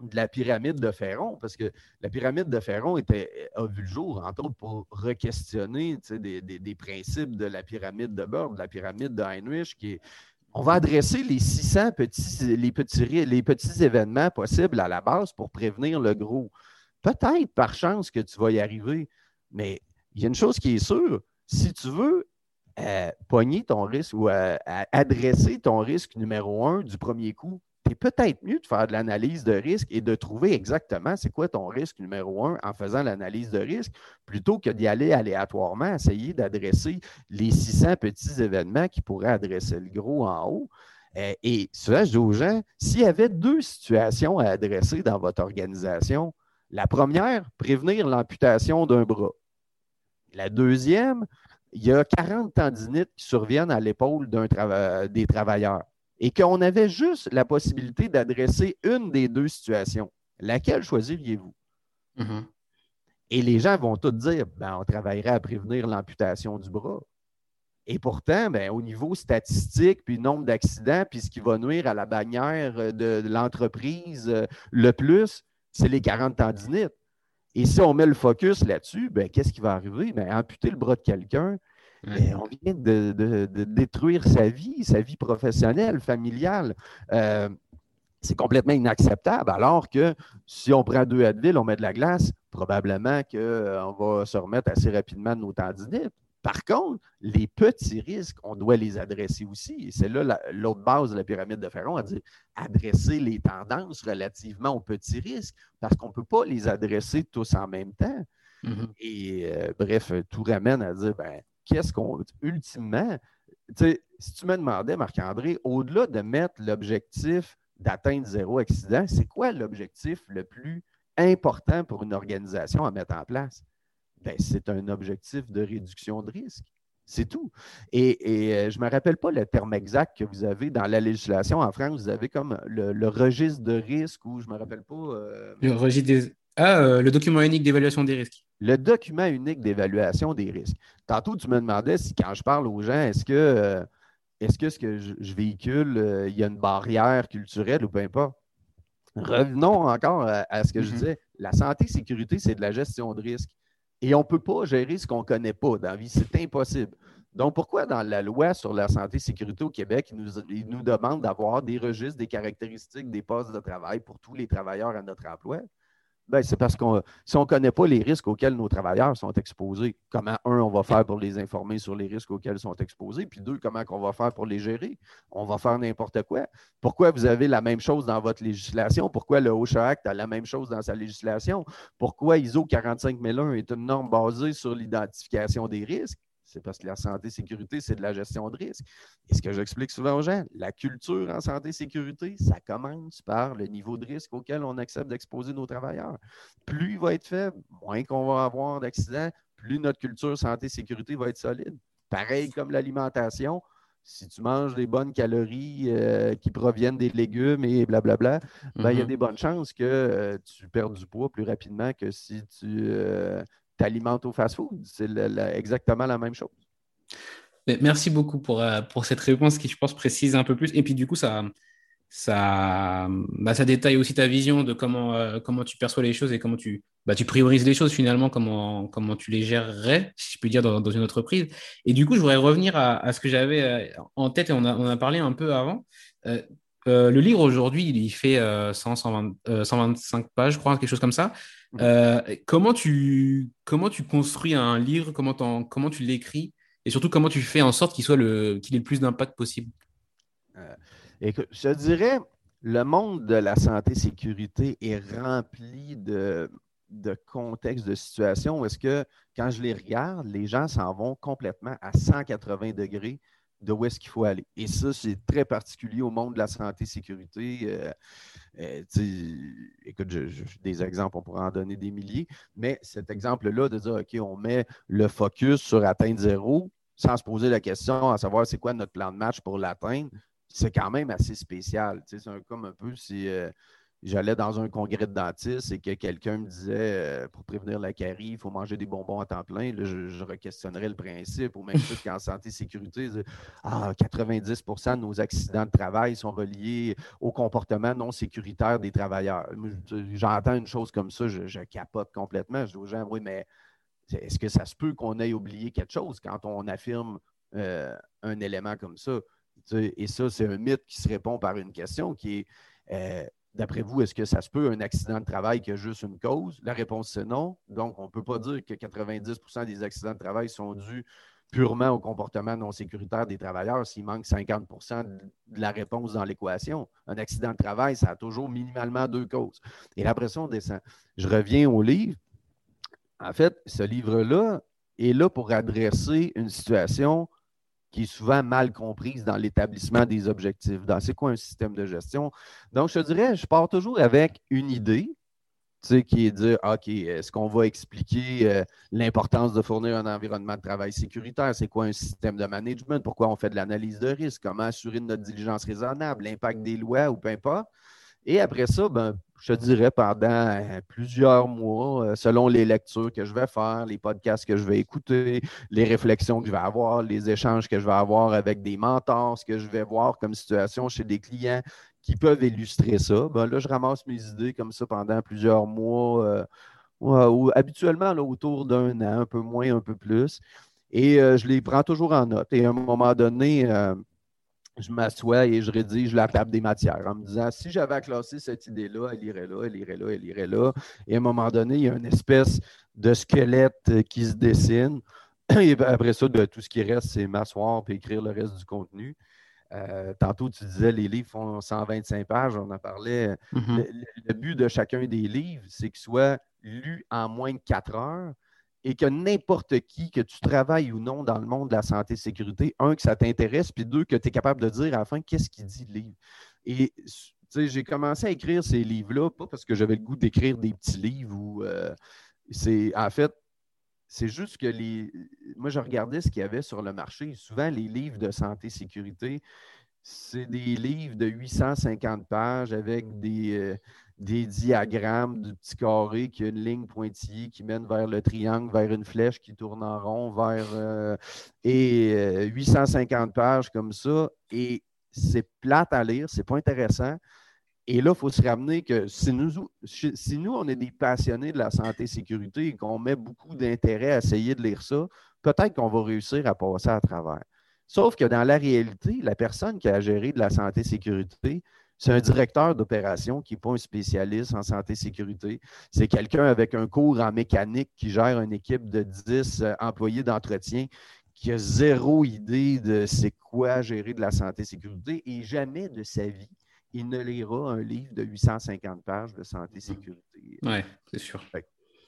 de la pyramide de Ferron, parce que la pyramide de Ferron était, a vu le jour, entre autres, pour re-questionner des, principes de la pyramide de Bird, de la pyramide de Heinrich, qui est on va adresser les 600 petits, les petits, les petits événements possibles à la base pour prévenir le gros. Peut-être par chance que tu vas y arriver, mais il y a une chose qui est sûre, si tu veux euh, pogner ton risque ou euh, adresser ton risque numéro un du premier coup, c'est peut-être mieux de faire de l'analyse de risque et de trouver exactement c'est quoi ton risque numéro un en faisant l'analyse de risque, plutôt que d'y aller aléatoirement, essayer d'adresser les 600 petits événements qui pourraient adresser le gros en haut. Euh, et cela, je dis aux gens, s'il y avait deux situations à adresser dans votre organisation, la première, prévenir l'amputation d'un bras. La deuxième, il y a 40 tendinites qui surviennent à l'épaule des travailleurs et qu'on avait juste la possibilité d'adresser une des deux situations, laquelle choisiriez-vous? Mm-hmm. Et les gens vont tous dire, ben, on travaillerait à prévenir l'amputation du bras. Et pourtant, ben, au niveau statistique, puis nombre d'accidents, puis ce qui va nuire à la bannière de, l'entreprise euh, le plus, c'est les 40 tendinites. Et si on met le focus là-dessus, ben, qu'est-ce qui va arriver? Ben, amputer le bras de quelqu'un, on vient de, détruire sa vie, sa vie professionnelle, familiale. Euh, c'est complètement inacceptable. Alors que si on prend deux Advil, on met de la glace, probablement qu'on euh, va se remettre assez rapidement de nos tendinites. Par contre, les petits risques, on doit les adresser aussi. Et c'est là l'autre base de la pyramide de Ferron, à dire adresser les tendances relativement aux petits risques, parce qu'on ne peut pas les adresser tous en même temps. Mm-hmm. Et euh, bref, tout ramène à dire ben, qu'est-ce qu'on. Ultimement, si tu me demandais, Marc-André, au-delà de mettre l'objectif d'atteindre zéro accident, c'est quoi l'objectif le plus important pour une organisation à mettre en place? Ben, c'est un objectif de réduction de risque. C'est tout. Et, euh, je ne me rappelle pas le terme exact que vous avez dans la législation. En France, vous avez comme le, registre de risque ou je ne me rappelle pas. Euh, le registre des. Ah, euh, le document unique d'évaluation des risques le document unique d'évaluation des risques. Tantôt, tu me demandais si quand je parle aux gens, est-ce que, euh, est-ce que ce que je, véhicule, euh, il y a une barrière culturelle ou peu importe? Revenons encore à, ce que je mm-hmm. disais. La santé sécurité, c'est de la gestion de risque. Et on ne peut pas gérer ce qu'on ne connaît pas dans la vie. C'est impossible. Donc, pourquoi dans la loi sur la santé et sécurité au Québec, il nous, il nous demande d'avoir des registres, des caractéristiques, des postes de travail pour tous les travailleurs à notre emploi? Ben, c'est parce qu'on si on ne connaît pas les risques auxquels nos travailleurs sont exposés, comment, un, on va faire pour les informer sur les risques auxquels ils sont exposés, puis deux, comment on va faire pour les gérer? On va faire n'importe quoi. Pourquoi vous avez la même chose dans votre législation? Pourquoi le OSHA Act a la même chose dans sa législation? Pourquoi ISO 45001 est une norme basée sur l'identification des risques? C'est parce que la santé et sécurité, c'est de la gestion de risque. Et ce que j'explique souvent aux gens, la culture en santé et sécurité, ça commence par le niveau de risque auquel on accepte d'exposer nos travailleurs. Plus il va être faible, moins qu'on va avoir d'accidents, plus notre culture santé et sécurité va être solide. Pareil comme l'alimentation. Si tu manges des bonnes calories euh, qui proviennent des légumes et blablabla, ben, il y a mm-hmm. des bonnes chances que euh, tu perdes du poids plus rapidement que si tu euh, t'alimentes au fast-food. C'est exactement la même chose. Merci beaucoup pour, euh, pour cette réponse qui, je pense, précise un peu plus. Et puis, du coup, ça, ça, bah, ça détaille aussi ta vision de comment, euh, comment tu perçois les choses et comment tu, bah, tu priorises les choses finalement, comment, comment tu les gérerais, si je puis dire, dans, une entreprise. Et du coup, je voudrais revenir à, ce que j'avais euh, en tête et on a, on a parlé un peu avant. Le livre aujourd'hui, il fait 100, 125 pages, je crois, quelque chose comme ça. Euh, comment, tu, comment tu construis un livre? Comment, comment tu l'écris? Et surtout, comment tu fais en sorte qu'il soit le qu'il ait le plus d'impact possible? Euh, Écoute, je dirais, le monde de la santé-sécurité est rempli de, de contextes, de situations où est-ce que, quand je les regarde, les gens s'en vont complètement à 180 degrés de où est-ce qu'il faut aller. Et ça, c'est très particulier au monde de la santé-sécurité. Euh, euh, écoute, des exemples, on pourrait en donner des milliers, mais cet exemple-là de dire, OK, on met le focus sur atteindre zéro sans se poser la question à savoir c'est quoi notre plan de match pour l'atteindre, c'est quand même assez spécial. C'est comme un peu si j'allais dans un congrès de dentistes et que quelqu'un me disait euh, pour prévenir la carie, il faut manger des bonbons à temps plein, je, je re-questionnerais le principe, ou même chose qu'en santé sécurité, ah, 90% de nos accidents de travail sont reliés au comportement non sécuritaire des travailleurs. J'entends une chose comme ça, je, capote complètement. Je dis aux gens, oui, mais est-ce que ça se peut qu'on ait oublié quelque chose quand on affirme euh, un élément comme ça? Et ça, c'est un mythe qui se répond par une question qui est euh, D'après vous, est-ce que ça se peut un accident de travail qui a juste une cause? La réponse, c'est non. Donc, on ne peut pas dire que 90% des accidents de travail sont dus purement au comportement non sécuritaire des travailleurs s'il manque 50% de la réponse dans l'équation. Un accident de travail, ça a toujours minimalement deux causes. Et après ça, on descend. Je reviens au livre. En fait, ce livre-là est là pour adresser une situation qui est souvent mal comprise dans l'établissement des objectifs, dans c'est quoi un système de gestion. Donc, je te dirais, je pars toujours avec une idée, tu sais, qui est de dire, OK, est-ce qu'on va expliquer euh, l'importance de fournir un environnement de travail sécuritaire? C'est quoi un système de management? Pourquoi on fait de l'analyse de risque? Comment assurer notre diligence raisonnable? L'impact des lois ou peu importe. Et après ça, ben, je te dirais pendant euh, plusieurs mois, euh, selon les lectures que je vais faire, les podcasts que je vais écouter, les réflexions que je vais avoir, les échanges que je vais avoir avec des mentors, ce que je vais voir comme situation chez des clients qui peuvent illustrer ça. Ben là, je ramasse mes idées comme ça pendant plusieurs mois, euh, ou, habituellement autour d'un an, un peu moins, un peu plus. Et je les prends toujours en note. Et à un moment donné, je m'assois et je rédige la table des matières en me disant si j'avais à classer cette idée-là, elle irait là, elle irait là, elle irait là. Et à un moment donné, il y a une espèce de squelette qui se dessine. Et après ça, de, tout ce qui reste, c'est m'asseoir et écrire le reste du contenu. Euh, tantôt, tu disais les livres font 125 pages, on en parlait. Mm-hmm. le, but de chacun des livres, c'est qu'ils soient lus en moins de quatre heures et que n'importe qui, que tu travailles ou non dans le monde de la santé et sécurité, un, que ça t'intéresse, puis deux, que tu es capable de dire à la fin qu'est-ce qu'il dit le livre. Et j'ai commencé à écrire ces livres-là, pas parce que j'avais le goût d'écrire des petits livres ou euh, c'est en fait, c'est juste que les. Moi, je regardais ce qu'il y avait sur le marché. Souvent, les livres de santé et sécurité, c'est des livres de 850 pages avec des, euh, des diagrammes du petit carré qui a une ligne pointillée qui mène vers le triangle, vers une flèche qui tourne en rond, vers euh, et 850 euh, pages comme ça. Et c'est plate à lire, c'est pas intéressant. Et là, il faut se ramener que si nous, si nous, on est des passionnés de la santé et sécurité et qu'on met beaucoup d'intérêt à essayer de lire ça, peut-être qu'on va réussir à passer à travers. Sauf que dans la réalité, la personne qui a géré de la santé et sécurité, c'est un directeur d'opération qui n'est pas un spécialiste en santé et sécurité. C'est quelqu'un avec un cours en mécanique qui gère une équipe de 10 euh, employés d'entretien qui a zéro idée de c'est quoi gérer de la santé et sécurité et jamais de sa vie, il ne lira un livre de 850 pages de santé et sécurité. Oui, c'est sûr.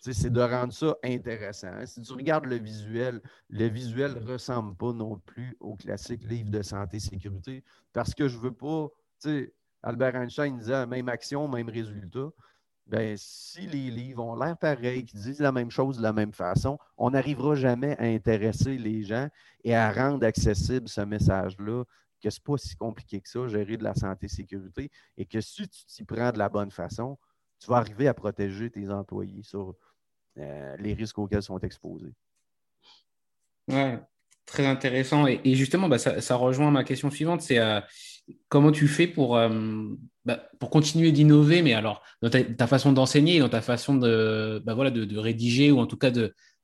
C'est de rendre ça intéressant. Si tu regardes le visuel, le visuel ne ressemble pas non plus au classique livre de santé et sécurité parce que je ne veux pas, Albert Einstein disait même action, même résultat. Ben, si les livres ont l'air pareils, qui disent la même chose de la même façon, on n'arrivera jamais à intéresser les gens et à rendre accessible ce message-là, que ce n'est pas si compliqué que ça, gérer de la santé et sécurité, et que si tu t'y prends de la bonne façon, tu vas arriver à protéger tes employés sur euh, les risques auxquels ils sont exposés. Oui, très intéressant. Et, justement, bah, ça, rejoint ma question suivante, c'est euh, comment tu fais pour, euh, bah, pour continuer d'innover, mais alors dans ta, façon d'enseigner, dans ta façon de, bah, voilà, de, rédiger ou en tout cas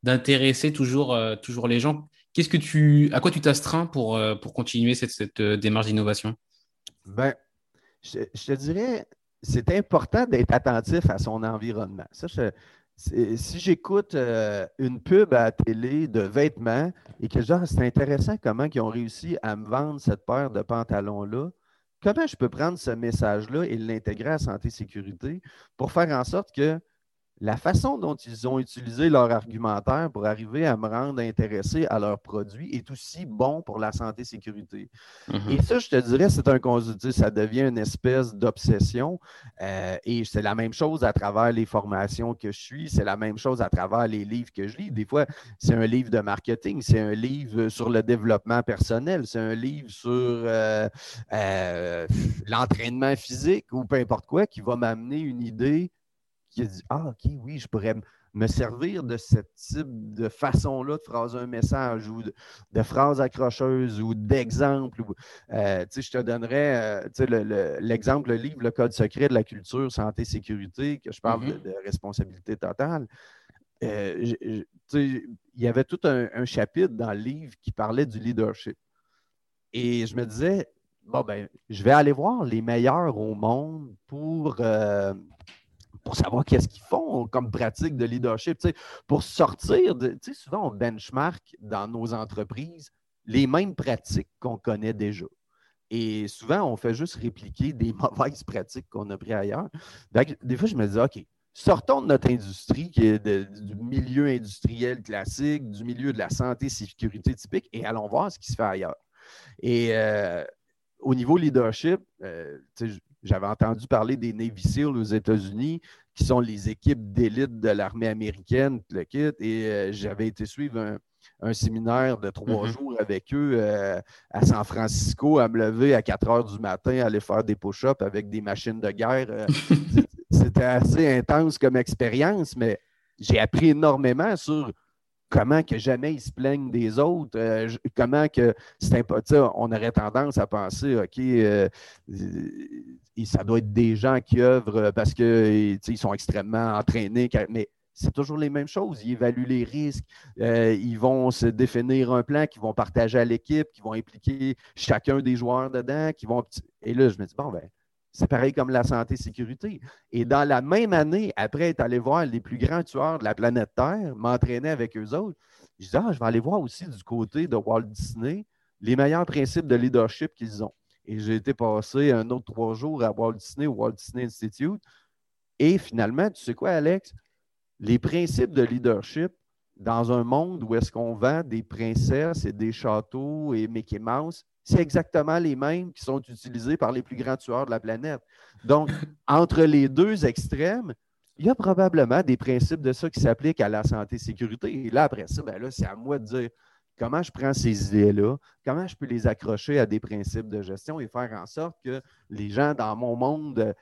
d'intéresser toujours, euh, toujours les gens. Qu'est-ce que tu, à quoi tu t'astreins pour, euh, pour continuer cette, cette démarche d'innovation? Ben, je, te dirais, c'est important d'être attentif à son environnement. Ça, si j'écoute euh, une pub à la télé de vêtements et que genre, c'est intéressant comment ils ont réussi à me vendre cette paire de pantalons-là, comment je peux prendre ce message-là et l'intégrer à santé sécurité pour faire en sorte que la façon dont ils ont utilisé leur argumentaire pour arriver à me rendre intéressé à leurs produits est aussi bon pour la santé sécurité. Mm-hmm. Et ça, je te dirais, c'est un ça devient une espèce d'obsession. Euh, et c'est la même chose à travers les formations que je suis, c'est la même chose à travers les livres que je lis. Des fois, c'est un livre de marketing, c'est un livre sur le développement personnel, c'est un livre sur euh, euh, l'entraînement physique ou peu importe quoi qui va m'amener une idée qui a dit Ah, OK, oui, je pourrais me servir de ce type de façon-là de phraser un message ou de, phrases accrocheuses ou d'exemples. Euh, je te donnerais euh, l'exemple, le, livre Le Code secret de la culture, santé, sécurité, que je parle de, mm-hmm. responsabilité totale. Euh, il y avait tout un, chapitre dans le livre qui parlait du leadership. Et je me disais, bon, ben, je vais aller voir les meilleurs au monde pour, pour savoir qu'est-ce qu'ils font comme pratique de leadership. Pour sortir. Souvent, on benchmark dans nos entreprises les mêmes pratiques qu'on connaît déjà. Et souvent, on fait juste répliquer des mauvaises pratiques qu'on a prises ailleurs. des fois, je me dis, OK, sortons de notre industrie, qui est du milieu industriel classique, du milieu de la santé sécurité typique, et allons voir ce qui se fait ailleurs. Et euh, au niveau leadership, euh, j'avais entendu parler des Navy SEAL aux États-Unis, qui sont les équipes d'élite de l'armée américaine, le kit, et euh, j'avais été suivre un, séminaire de trois mm-hmm. jours avec eux euh, à San Francisco, à me lever à 4 heures du matin, aller faire des push-ups avec des machines de guerre. Euh, c'était assez intense comme expérience, mais j'ai appris énormément sur comment que jamais ils se plaignent des autres, euh, comment que c'est. On aurait tendance à penser, OK, euh, ça doit être des gens qui œuvrent parce qu'ils sont extrêmement entraînés, mais c'est toujours les mêmes choses. Ils évaluent les risques, euh, ils vont se définir un plan qu'ils vont partager à l'équipe, qui vont impliquer chacun des joueurs dedans, vont. Et là, je me dis, bon, ben, c'est pareil comme la santé-sécurité. Et dans la même année, après être allé voir les plus grands tueurs de la planète Terre, m'entraîner avec eux autres, je dis, ah, je vais aller voir aussi du côté de Walt Disney les meilleurs principes de leadership qu'ils ont. Et j'ai été passer un autre trois jours à Walt Disney, au Walt Disney Institute. Et finalement, tu sais quoi, Alex? Les principes de leadership dans un monde où est-ce qu'on vend des princesses et des châteaux et Mickey Mouse, c'est exactement les mêmes qui sont utilisés par les plus grands tueurs de la planète. Donc, entre les deux extrêmes, il y a probablement des principes de ça qui s'appliquent à la santé-sécurité. Et là, après ça, ben là, c'est à moi de dire comment je prends ces idées-là, comment je peux les accrocher à des principes de gestion et faire en sorte que les gens dans mon monde,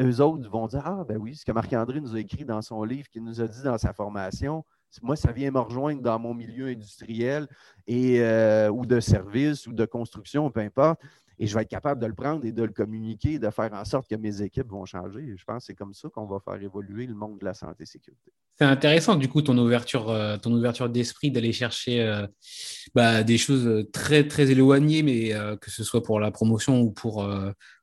eux autres, vont dire Ah, ben oui, ce que Marc-André nous a écrit dans son livre, qu'il nous a dit dans sa formation, moi, ça vient me rejoindre dans mon milieu industriel et, euh, ou de service ou de construction, peu importe. Et je vais être capable de le prendre et de le communiquer, de faire en sorte que mes équipes vont changer. je pense que c'est comme ça qu'on va faire évoluer le monde de la santé et sécurité. C'est intéressant, du coup, ton ouverture, euh, ton ouverture d'esprit d'aller chercher euh, bah, des choses très, très éloignées, mais que ce soit pour la promotion ou pour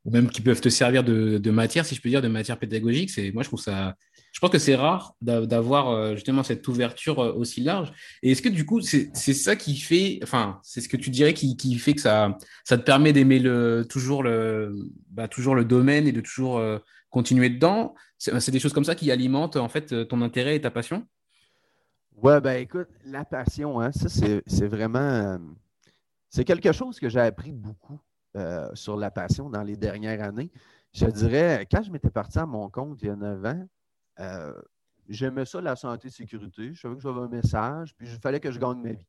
ou même qui peuvent te servir de, de, matière, si je peux dire, de matière pédagogique. Moi, je trouve ça je pense que c'est rare d'avoir euh, justement cette ouverture euh, aussi large. Et est-ce que du coup, c'est ça qui fait, enfin, c'est ce que tu dirais qui, fait que ça, ça te permet d'aimer le, toujours, le, bah, toujours le domaine et de toujours euh, continuer dedans? C'est des choses comme ça qui alimentent en fait ton intérêt et ta passion? Ouais, ben écoute, la passion, hein, ça c'est vraiment. c'est quelque chose que j'ai appris beaucoup sur la passion dans les dernières années. Je dirais, quand je m'étais parti à mon compte il y a 9 ans, j'aimais ça, la santé sécurité. Je savais que j'avais un message, puis il fallait que je gagne ma vie.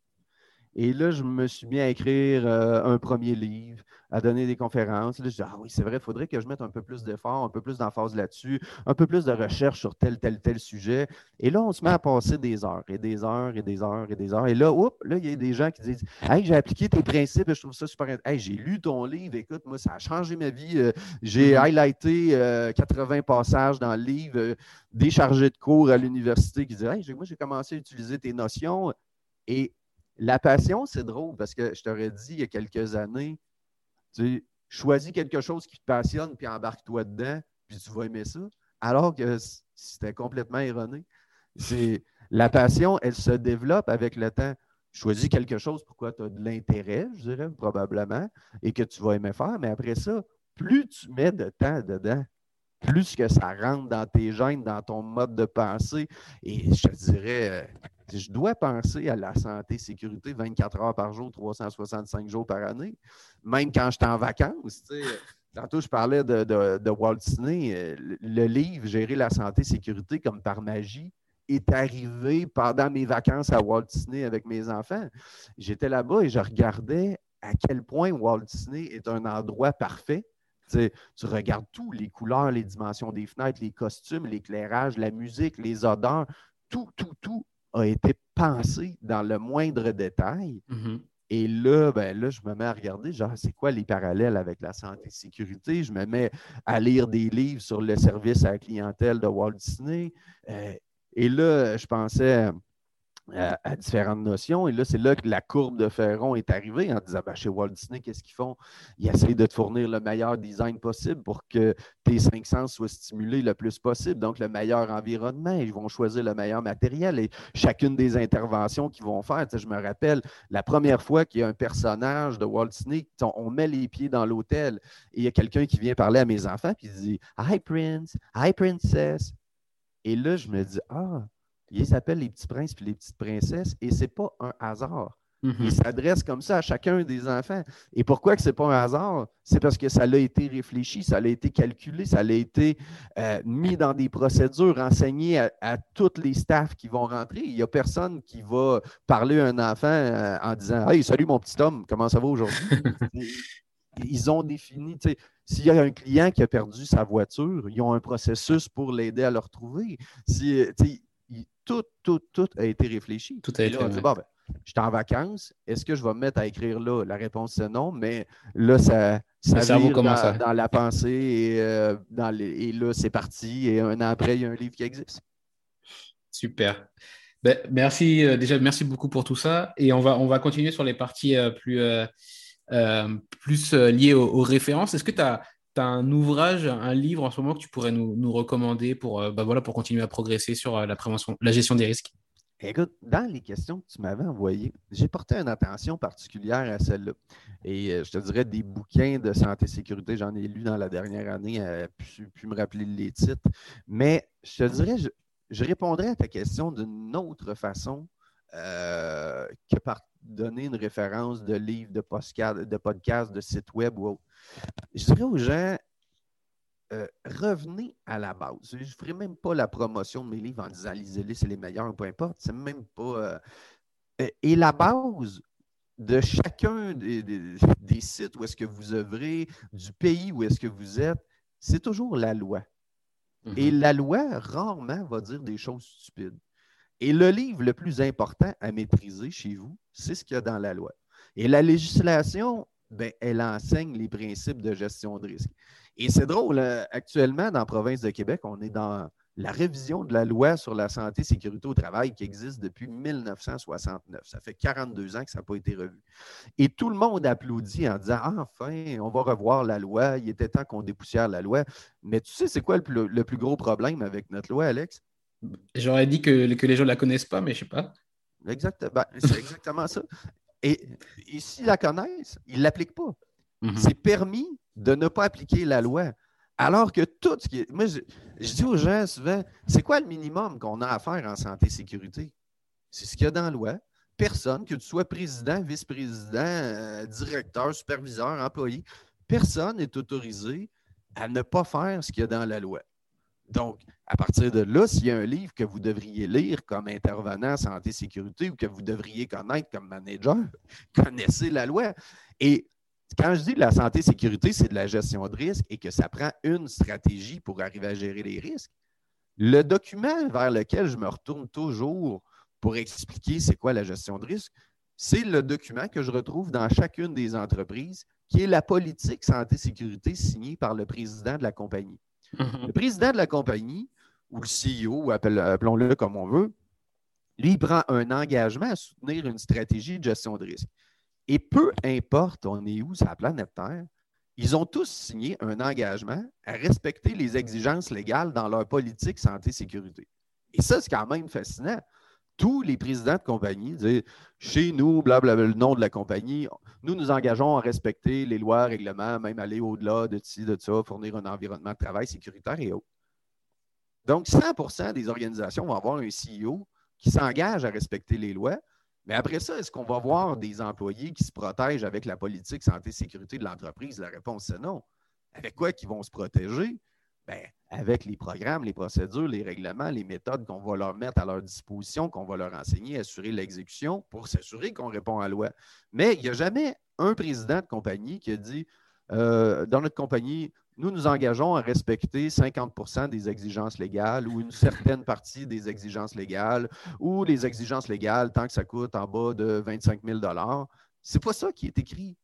Et là, je me suis mis à écrire euh, un premier livre, à donner des conférences. Là, je dis, ah oui, c'est vrai, il faudrait que je mette un peu plus d'efforts, un peu plus d'emphase là-dessus, un peu plus de recherche sur tel, tel, tel sujet. Et là, on se met à passer des heures et des heures et des heures et des heures. Et là, oups, là, il y a des gens qui disent, hey, j'ai appliqué tes principes et je trouve ça super intéressant. Hey, j'ai lu ton livre, écoute, moi, ça a changé ma vie. Euh, j'ai mm-hmm. highlighté 80 euh, passages dans le livre, des chargés de cours à l'université qui disent, hey, moi, j'ai commencé à utiliser tes notions. Et la passion, c'est drôle parce que je t'aurais dit il y a quelques années, tu choisis quelque chose qui te passionne, puis embarque-toi dedans, puis tu vas aimer ça. Alors que c'était complètement erroné. C'est, la passion, elle se développe avec le temps. Choisis quelque chose pourquoi tu as de l'intérêt, je dirais, probablement, et que tu vas aimer faire, mais après ça, plus tu mets de temps dedans, plus que ça rentre dans tes gènes, dans ton mode de pensée. Et je te dirais, euh, je dois penser à la santé, sécurité 24 heures par jour, 365 jours par année, même quand je suis en vacances. Tantôt, je parlais de, Walt Disney. Euh, le livre Gérer la santé, sécurité comme par magie est arrivé pendant mes vacances à Walt Disney avec mes enfants. J'étais là-bas et je regardais à quel point Walt Disney est un endroit parfait tu, regardes tout, les couleurs, les dimensions des fenêtres, les costumes, l'éclairage, la musique, les odeurs, tout, tout, tout a été pensé dans le moindre détail. Mm-hmm. Et là, ben là, je me mets à regarder, genre, c'est quoi les parallèles avec la santé et sécurité? Je me mets à lire des livres sur le service à la clientèle de Walt Disney. Euh, et là, je pensais, à, différentes notions. Et là, c'est là que la courbe de Ferron est arrivée en disant ben, chez Walt Disney, qu'est-ce qu'ils font? Ils essayent de te fournir le meilleur design possible pour que tes cinq sens soient stimulés le plus possible, donc le meilleur environnement. Ils vont choisir le meilleur matériel et chacune des interventions qu'ils vont faire. je me rappelle la première fois qu'il y a un personnage de Walt Disney, on met les pieds dans l'hôtel et il y a quelqu'un qui vient parler à mes enfants et il dit Hi Prince, Hi Princess. Et là, je me dis Ah, ils s'appellent les petits princes et les petites princesses et ce n'est pas un hasard. Mhm. Ils s'adressent comme ça à chacun des enfants. Et pourquoi que ce n'est pas un hasard? C'est parce que ça a été réfléchi, ça a été calculé, ça a été euh, mis dans des procédures, enseigné à, tous les staffs qui vont rentrer. Il n'y a personne qui va parler à un enfant euh, en disant Hey, salut mon petit homme, comment ça va aujourd'hui? ils ont défini, s'il y a un client qui a perdu sa voiture, ils ont un processus pour l'aider à le retrouver. Si, tout, tout, tout a été réfléchi. Tout a été ben, je suis en vacances. Est-ce que je vais me mettre à écrire là? La réponse, c'est non, mais là, ça, ça vire dans, dans, la pensée et, euh, dans et là, c'est parti. Et un an après, il y a un livre qui existe. Super. Ben, merci, euh, déjà, merci beaucoup pour tout ça. Et on va, on va continuer sur les parties euh, plus, plus liées aux références. Est-ce que tu as un ouvrage, un livre en ce moment que tu pourrais nous, recommander pour, euh, bah voilà, pour continuer à progresser sur euh, la prévention, la gestion des risques? Écoute, dans les questions que tu m'avais envoyées, j'ai porté une attention particulière à celle-là. Et euh, je te dirais des bouquins de santé et sécurité, j'en ai lu dans la dernière année, pu, me rappeler les titres. Mais je te dirais, je, répondrais à ta question d'une autre façon que par donner une référence de livre, de podcast, de, podcast, de site web ou autre. Je dirais aux gens, euh, revenez à la base. Je ne ferai même pas la promotion de mes livres en disant lisez-les, c'est les meilleurs, peu importe. C'est même pas. Euh, et la base de chacun des, sites où est-ce que vous œuvrez, du pays où est-ce que vous êtes, c'est toujours la loi. Et mhm. la loi, rarement, va dire des choses stupides. Et le livre le plus important à maîtriser chez vous, c'est ce qu'il y a dans la loi. Et la législation, ben, elle enseigne les principes de gestion de risque. Et c'est drôle, euh, actuellement, dans la province de Québec, on est dans la révision de la loi sur la santé et sécurité au travail qui existe depuis 1969. Ça fait 42 ans que ça n'a pas été revu. Et tout le monde applaudit en disant Enfin, on va revoir la loi. Il était temps qu'on dépoussière la loi. Mais tu sais, c'est quoi le plus, gros problème avec notre loi, Alex? J'aurais dit que, que les gens ne la connaissent pas, mais je ne sais pas. Exactement. Ben, c'est exactement ça. Et, s'ils la connaissent, ils ne l'appliquent pas. Mhm. C'est permis de ne pas appliquer la loi. Alors que tout ce qui est. Moi, je, dis aux gens souvent c'est quoi le minimum qu'on a à faire en santé et sécurité? C'est ce qu'il y a dans la loi. Personne, que tu sois président, vice-président, euh, directeur, superviseur, employé, personne n'est autorisé à ne pas faire ce qu'il y a dans la loi. Donc, à partir de là, s'il y a un livre que vous devriez lire comme intervenant en santé sécurité ou que vous devriez connaître comme manager, connaissez la loi. Et quand je dis la santé sécurité, c'est de la gestion de risque et que ça prend une stratégie pour arriver à gérer les risques. Le document vers lequel je me retourne toujours pour expliquer c'est quoi la gestion de risque, c'est le document que je retrouve dans chacune des entreprises, qui est la politique santé-sécurité signée par le président de la compagnie. Mhm. Le président de la compagnie, ou le CEO, appelons-le comme on veut, lui, il prend un engagement à soutenir une stratégie de gestion de risque. Et peu importe on est où sur la planète Terre, ils ont tous signé un engagement à respecter les exigences légales dans leur politique santé-sécurité. Et ça, c'est quand même fascinant. Tous les présidents de compagnie disent chez nous, blablabla, le nom de la compagnie, nous nous engageons à respecter les lois, règlements, même aller au-delà de ci, de ça, fournir un environnement de travail sécuritaire et autres. Donc, 100% des organisations vont avoir un CEO qui s'engage à respecter les lois. Mais après ça, est-ce qu'on va voir des employés qui se protègent avec la politique santé-sécurité de l'entreprise? La réponse, c'est non. Avec quoi qu'ils vont se protéger? Bien, avec les programmes, les procédures, les règlements, les méthodes qu'on va leur mettre à leur disposition, qu'on va leur enseigner, assurer l'exécution pour s'assurer qu'on répond à la loi. Mais il n'y a jamais un président de compagnie qui a dit euh, dans notre compagnie, nous nous engageons à respecter 50% des exigences légales ou une certaine partie des exigences légales ou les exigences légales tant que ça coûte en bas de 25 000 Ce n'est pas ça qui est écrit.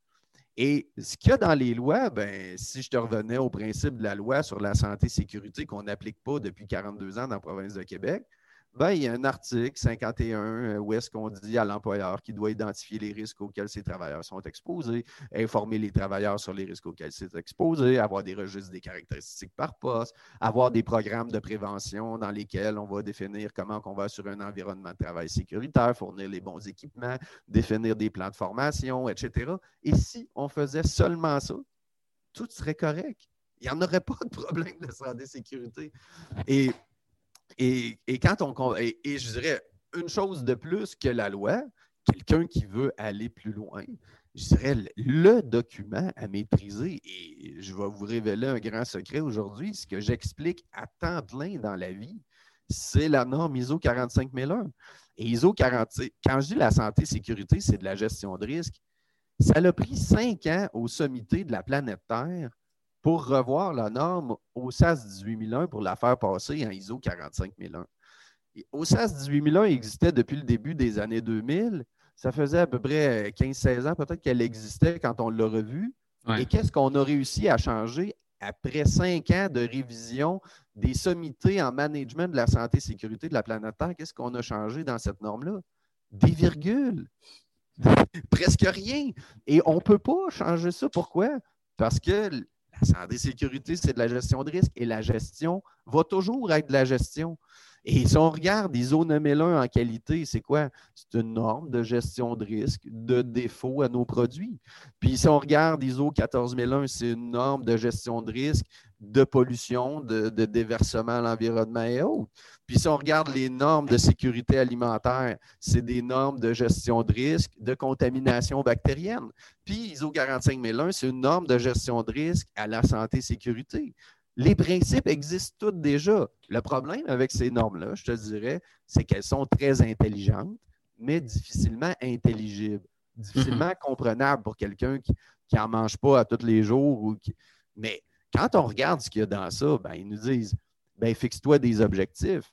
Et ce qu'il y a dans les lois, ben, si je te revenais au principe de la loi sur la santé et sécurité qu'on n'applique pas depuis 42 ans dans la province de Québec, ben, il y a un article 51 euh, où est-ce qu'on dit à l'employeur qu'il doit identifier les risques auxquels ses travailleurs sont exposés, informer les travailleurs sur les risques auxquels ils sont exposés, avoir des registres des caractéristiques par poste, avoir des programmes de prévention dans lesquels on va définir comment on va assurer un environnement de travail sécuritaire, fournir les bons équipements, définir des plans de formation, etc. Et si on faisait seulement ça, tout serait correct. Il n'y en aurait pas de problème de santé sécurité. Et et, quand on. Et, je dirais une chose de plus que la loi, quelqu'un qui veut aller plus loin, je dirais le document à maîtriser, et je vais vous révéler un grand secret aujourd'hui, ce que j'explique à temps plein dans la vie, c'est la norme ISO 45001. Et ISO 40, quand je dis la santé sécurité, c'est de la gestion de risque. Ça a pris cinq ans au sommité de la planète Terre pour revoir la norme au SAS 18001 pour la faire passer en ISO 45001. Au SAS 18001 existait depuis le début des années 2000. Ça faisait à peu près 15-16 ans peut-être qu'elle existait quand on l'a revue. Et qu'est-ce qu'on a réussi à changer après cinq ans de révision des sommités en management de la santé et sécurité de la planète Terre? Qu'est-ce qu'on a changé dans cette norme-là? Des virgules. Presque rien. Et on ne peut pas changer ça. Pourquoi? Parce que la santé et sécurité, c'est de la gestion de risque et la gestion va toujours être de la gestion. Et si on regarde ISO 9001 en qualité, c'est quoi? C'est une norme de gestion de risque de défaut à nos produits. Puis si on regarde ISO 14001, c'est une norme de gestion de risque de pollution, de, déversement à l'environnement et autres. Puis si on regarde les normes de sécurité alimentaire, c'est des normes de gestion de risque de contamination bactérienne. Puis ISO 45001, c'est une norme de gestion de risque à la santé et sécurité. Les principes existent tous déjà. Le problème avec ces normes-là, je te dirais, c'est qu'elles sont très intelligentes, mais difficilement intelligibles, difficilement mhm. comprenables pour quelqu'un qui n'en mange pas à tous les jours. Ou Mais quand on regarde ce qu'il y a dans ça, ben, ils nous disent ben, fixe-toi des objectifs,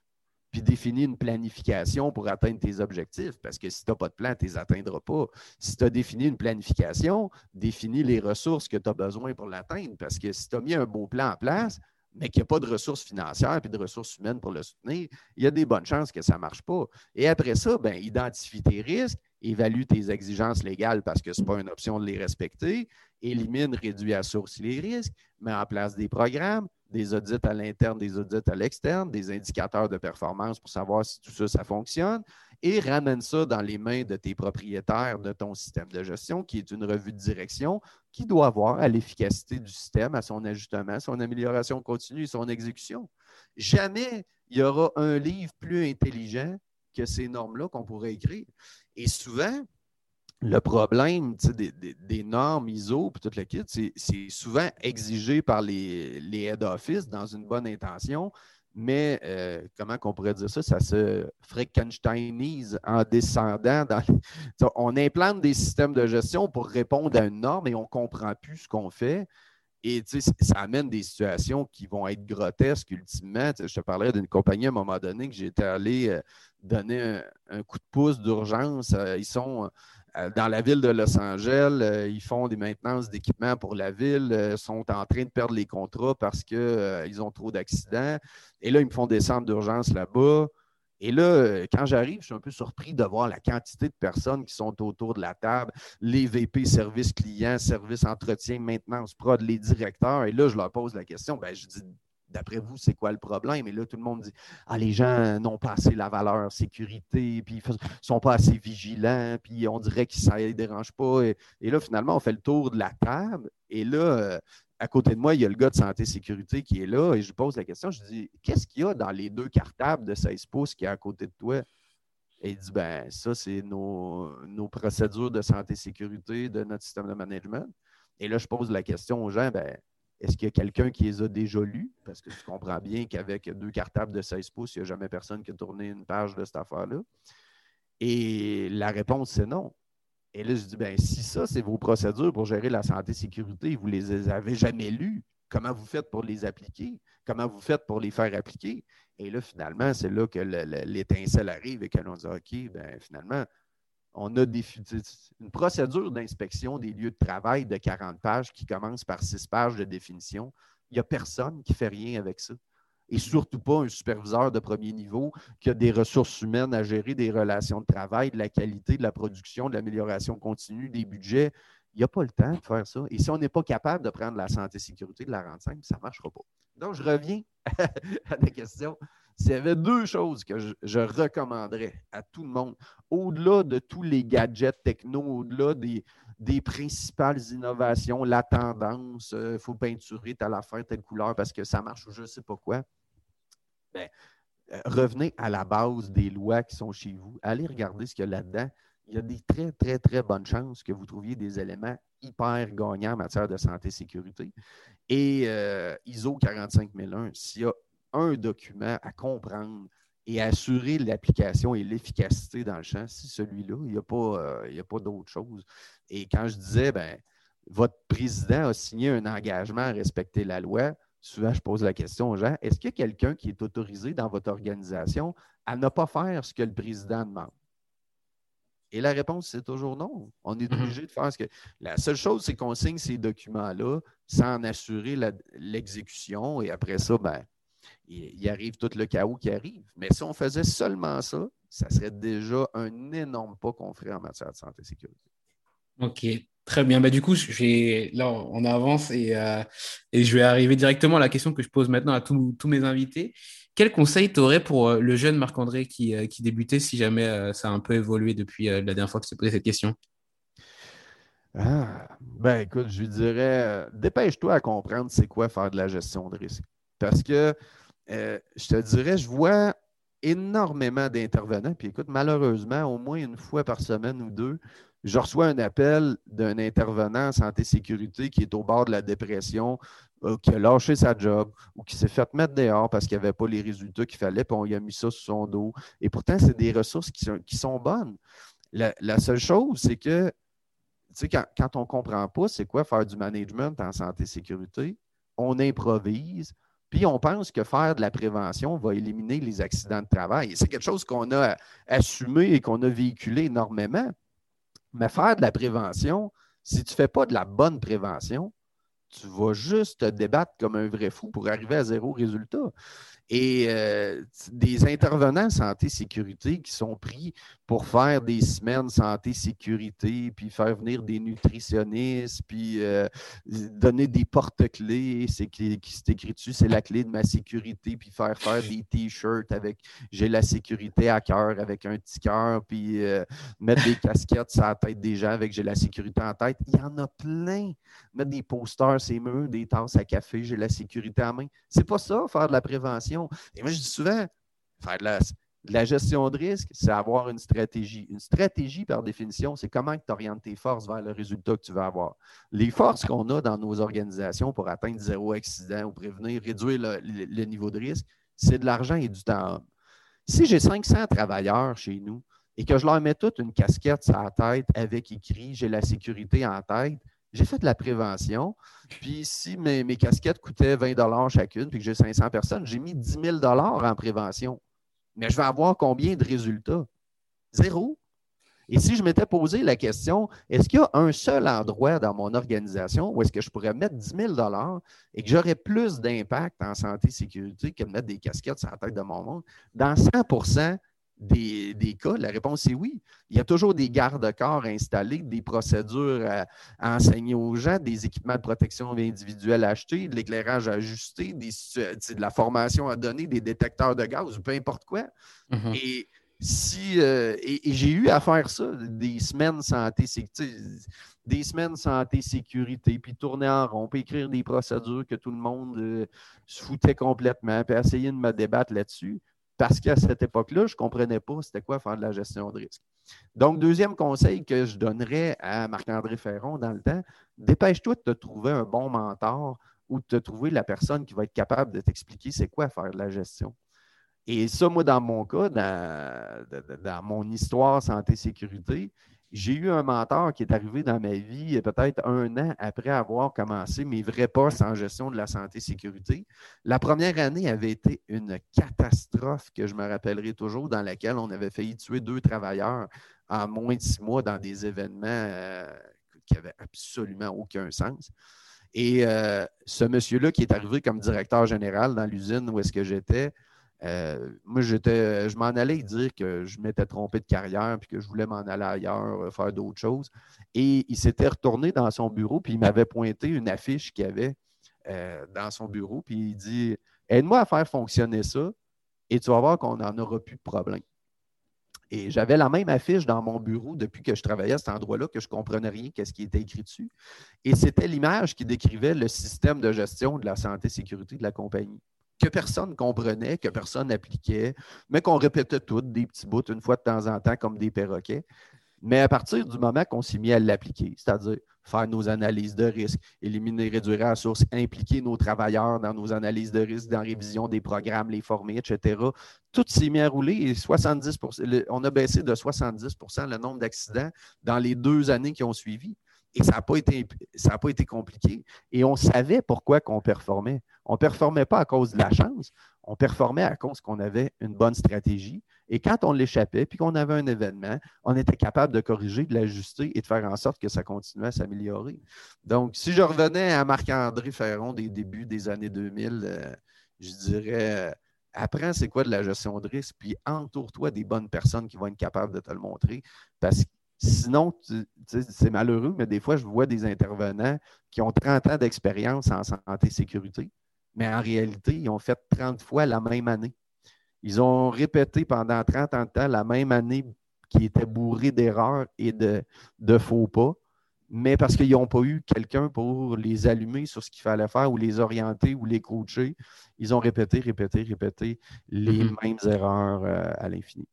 puis définis une planification pour atteindre tes objectifs, parce que si tu n'as pas de plan, tu ne les atteindras pas. Si tu as défini une planification, définis les ressources que tu as besoin pour l'atteindre, parce que si tu as mis un beau plan en place, mais qu'il n'y a pas de ressources financières et de ressources humaines pour le soutenir, il y a des bonnes chances que ça ne marche pas. Et après ça, ben, identifie tes risques, évalue tes exigences légales parce que ce n'est pas une option de les respecter, élimine, réduit à source les risques, met en place des programmes, des audits à l'interne, des audits à l'externe, des indicateurs de performance pour savoir si tout ça, ça fonctionne, et ramène ça dans les mains de tes propriétaires de ton système de gestion, qui est une revue de direction qui doit voir à l'efficacité du système, à son ajustement, son amélioration continue son exécution. Jamais il y aura un livre plus intelligent que ces normes-là qu'on pourrait écrire. Et souvent, le problème des, normes ISO et tout le kit, c'est souvent exigé par les, les head office dans une bonne intention, mais euh, comment qu'on pourrait dire ça? Ça se Frankensteinise en descendant. Dans, on implante des systèmes de gestion pour répondre à une norme et on ne comprend plus ce qu'on fait. Et ça amène des situations qui vont être grotesques ultimement. je te parlais d'une compagnie à un moment donné que j'étais allé euh, donner un, coup de pouce d'urgence. Euh, ils sont dans la ville de Los Angeles, euh, ils font des maintenances d'équipements pour la ville, euh, sont en train de perdre les contrats parce qu'ils ont trop d'accidents. Et là, ils me font descendre d'urgence là-bas. Et là, quand j'arrive, je suis un peu surpris de voir la quantité de personnes qui sont autour de la table, les VP, service client, service entretien, maintenance prod, les directeurs. Et là, je leur pose la question, ben, je dis, D'après vous, c'est quoi le problème? Et là, tout le monde dit Ah, les gens n'ont pas assez la valeur sécurité, puis ils ne sont pas assez vigilants, puis on dirait que ça ne les dérange pas. Et, là, finalement, on fait le tour de la table. Et là, euh, à côté de moi, il y a le gars de santé sécurité qui est là. Et je pose la question Je dis Qu'est-ce qu'il y a dans les deux cartables de 16 pouces qui est à côté de toi? Et il dit Ben, ça, c'est nos, nos procédures de santé sécurité de notre système de management. Et là, je pose la question aux gens ben, est-ce qu'il y a quelqu'un qui les a déjà lus? Parce que tu comprends bien qu'avec deux cartables de 16 pouces, il n'y a jamais personne qui a tourné une page de cette affaire-là. Et la réponse, c'est non. Et là, je dis, bien, si ça, c'est vos procédures pour gérer la santé et sécurité, vous ne les avez jamais lues, comment vous faites pour les appliquer? Comment vous faites pour les faire appliquer? Et là, finalement, c'est là que l'étincelle arrive et que l'on dit, OK, bien, finalement, on a une procédure d'inspection des lieux de travail de 40 pages qui commence par 6 pages de définition. Il n'y a personne qui fait rien avec ça. Et surtout pas un superviseur de premier niveau qui a des ressources humaines à gérer, des relations de travail, de la qualité, de la production, de l'amélioration continue, des budgets. Il n'y a pas le temps de faire ça. Et si on n'est pas capable de prendre la santé et sécurité de la simple, ça ne marchera pas. Donc, je reviens à la question. S'il y avait deux choses que je, recommanderais à tout le monde, au-delà de tous les gadgets techno, au-delà des, principales innovations, la tendance, il euh, faut peinturer telle affaire, telle couleur parce que ça marche ou je ne sais pas quoi, ben, euh, revenez à la base des lois qui sont chez vous. Allez regarder ce qu'il y a là-dedans. Il y a des très, très, très bonnes chances que vous trouviez des éléments hyper gagnants en matière de santé et sécurité. Et euh, ISO 45001, s'il y a un document à comprendre et à assurer l'application et l'efficacité dans le champ, si celui-là, il n'y a pas, euh, pas d'autre chose. Et quand je disais, ben, votre président a signé un engagement à respecter la loi, souvent je pose la question aux gens, est-ce qu'il y a quelqu'un qui est autorisé dans votre organisation à ne pas faire ce que le président demande? Et la réponse, c'est toujours non. On est mhm. obligé de faire ce que. La seule chose, c'est qu'on signe ces documents-là sans en assurer l'exécution. Et après ça, ben, il, arrive tout le chaos qui arrive. Mais si on faisait seulement ça, ça serait déjà un énorme pas qu'on ferait en matière de santé et sécurité. OK, très bien. Bah, du coup, là, on avance euh, et, je vais arriver directement à la question que je pose maintenant à tous, mes invités. Quel conseil tu aurais pour euh, le jeune Marc-André qui, euh, qui, débutait si jamais ça a un peu évolué depuis la dernière fois que tu t'es posé cette question? Ah, ben écoute, je lui dirais, dépêche-toi à comprendre c'est quoi faire de la gestion de risque. Parce que euh, je te dirais, je vois énormément d'intervenants. Puis écoute, malheureusement, au moins une fois par semaine ou deux, je reçois un appel d'un intervenant en santé-sécurité qui est au bord de la dépression, euh, qui a lâché sa job ou qui s'est fait mettre dehors parce qu'il n'y avait pas les résultats qu'il fallait, puis on lui a mis ça sur son dos. Et pourtant, c'est des ressources qui sont, bonnes. La, seule chose, c'est que, quand, quand on ne comprend pas c'est quoi faire du management en santé-sécurité, on improvise, puis on pense que faire de la prévention va éliminer les accidents de travail. C'est quelque chose qu'on a assumé et qu'on a véhiculé énormément. Mais faire de la prévention, si tu ne fais pas de la bonne prévention, tu vas juste te débattre comme un vrai fou pour arriver à zéro résultat et euh, des intervenants santé-sécurité qui sont pris pour faire des semaines santé-sécurité, puis faire venir des nutritionnistes, puis euh, donner des porte-clés, c'est qui, s'est écrit dessus, c'est la clé de ma sécurité, puis faire faire des t-shirts avec j'ai la sécurité à cœur avec un petit cœur, puis euh, mettre des casquettes sur la tête des gens avec j'ai la sécurité en tête. Il y en a plein. Mettre des posters, c'est murs, des tasses à café, j'ai la sécurité en main. C'est pas ça, faire de la prévention. Et moi, je dis souvent, faire de la, gestion de risque, c'est avoir une stratégie. Une stratégie, par définition, c'est comment tu orientes tes forces vers le résultat que tu veux avoir. Les forces qu'on a dans nos organisations pour atteindre zéro accident ou prévenir, réduire le, niveau de risque, c'est de l'argent et du temps. Si j'ai 500 travailleurs chez nous et que je leur mets toute une casquette sur la tête avec écrit J'ai la sécurité en tête, j'ai fait de la prévention. Puis si mes, casquettes coûtaient 20 chacune, puis que j'ai 500 personnes, j'ai mis 10 000 en prévention. Mais je vais avoir combien de résultats? Zéro. Et si je m'étais posé la question, est-ce qu'il y a un seul endroit dans mon organisation où est-ce que je pourrais mettre 10 000 et que j'aurais plus d'impact en santé et sécurité que de mettre des casquettes sur la tête de mon monde? Dans 100 des, cas? La réponse est oui. Il y a toujours des garde-corps installés, des procédures à, enseigner aux gens, des équipements de protection individuelle achetés, de l'éclairage ajusté, des, de la formation à donner, des détecteurs de gaz, peu importe quoi. Mm-hmm. Et si euh, et, j'ai eu à faire ça, des semaines santé, des semaines santé sécurité, puis tourner en rond, puis écrire des procédures que tout le monde euh, se foutait complètement, puis essayer de me débattre là-dessus. Parce qu'à cette époque-là, je ne comprenais pas c'était quoi faire de la gestion de risque. Donc, deuxième conseil que je donnerais à Marc-André Ferron dans le temps, dépêche-toi de te trouver un bon mentor ou de te trouver la personne qui va être capable de t'expliquer c'est quoi faire de la gestion. Et ça, moi, dans mon cas, dans, mon histoire santé-sécurité, j'ai eu un mentor qui est arrivé dans ma vie peut-être un an après avoir commencé mes vrais postes en gestion de la santé-sécurité. La première année avait été une catastrophe que je me rappellerai toujours, dans laquelle on avait failli tuer deux travailleurs en moins de six mois dans des événements euh, qui n'avaient absolument aucun sens. Et euh, ce monsieur-là qui est arrivé comme directeur général dans l'usine où est-ce que j'étais, euh, moi, j'étais, je m'en allais dire que je m'étais trompé de carrière puis que je voulais m'en aller ailleurs, euh, faire d'autres choses. Et il s'était retourné dans son bureau puis il m'avait pointé une affiche qu'il avait euh, dans son bureau. Puis il dit Aide-moi à faire fonctionner ça et tu vas voir qu'on n'en aura plus de problème. Et j'avais la même affiche dans mon bureau depuis que je travaillais à cet endroit-là, que je ne comprenais rien qu'est-ce qui était écrit dessus. Et c'était l'image qui décrivait le système de gestion de la santé et sécurité de la compagnie que personne comprenait, que personne appliquait, mais qu'on répétait toutes des petits bouts une fois de temps en temps comme des perroquets. Mais à partir du moment qu'on s'est mis à l'appliquer, c'est-à-dire faire nos analyses de risque, éliminer, réduire à la source, impliquer nos travailleurs dans nos analyses de risque, dans la révision des programmes, les former, etc., tout s'est mis à rouler et 70 on a baissé de 70% le nombre d'accidents dans les deux années qui ont suivi. Et ça n'a pas, été, pas été compliqué. Et on savait pourquoi qu'on performait. On ne performait pas à cause de la chance, on performait à cause qu'on avait une bonne stratégie. Et quand on l'échappait, puis qu'on avait un événement, on était capable de corriger, de l'ajuster et de faire en sorte que ça continuait à s'améliorer. Donc, si je revenais à Marc-André Ferron des débuts des années 2000, euh, je dirais, euh, apprends c'est quoi de la gestion de risque, puis entoure-toi des bonnes personnes qui vont être capables de te le montrer. Parce que Sinon, c'est malheureux, mais des fois, je vois des intervenants qui ont 30 ans d'expérience en santé et sécurité, mais en réalité, ils ont fait 30 fois la même année. Ils ont répété pendant 30 ans de temps la même année qui était bourrée d'erreurs et de, faux pas, mais parce qu'ils n'ont pas eu quelqu'un pour les allumer sur ce qu'il fallait faire ou les orienter ou les coacher, ils ont répété, répété, répété les mm-hmm. mêmes erreurs euh, à l'infini.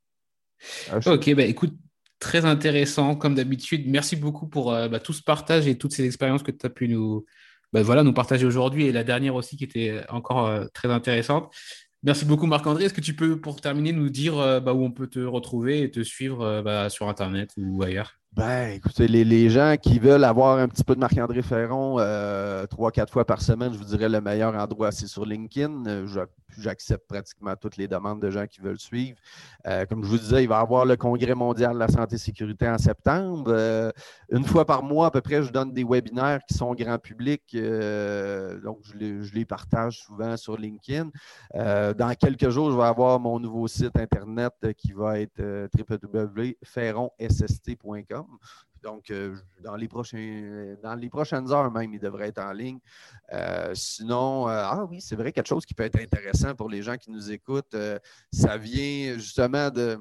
Euh, OK, ben écoute, très intéressant, comme d'habitude. Merci beaucoup pour euh, bah, tout ce partage et toutes ces expériences que tu as pu nous, bah, voilà, nous partager aujourd'hui et la dernière aussi qui était encore euh, très intéressante. Merci beaucoup Marc-André. Est-ce que tu peux, pour terminer, nous dire euh, bah, où on peut te retrouver et te suivre sur Internet ou ailleurs? Ben, écoutez, les, gens qui veulent avoir un petit peu de Marc-André Ferron trois, quatre fois par semaine, je vous dirais le meilleur endroit, c'est sur LinkedIn. J'accepte pratiquement toutes les demandes de gens qui veulent suivre. Euh, comme je vous disais, il va y avoir le Congrès mondial de la santé et sécurité en septembre. Euh, une fois par mois, à peu près, je donne des webinaires qui sont grand public. Euh, donc, je les, partage souvent sur LinkedIn. dans quelques jours, je vais avoir mon nouveau site Internet qui va être www.ferronsst.com. Donc, dans, les prochains, dans les prochaines heures même, il devrait être en ligne. sinon, ah oui, c'est vrai, quelque chose qui peut être intéressant pour les gens qui nous écoutent. ça vient justement de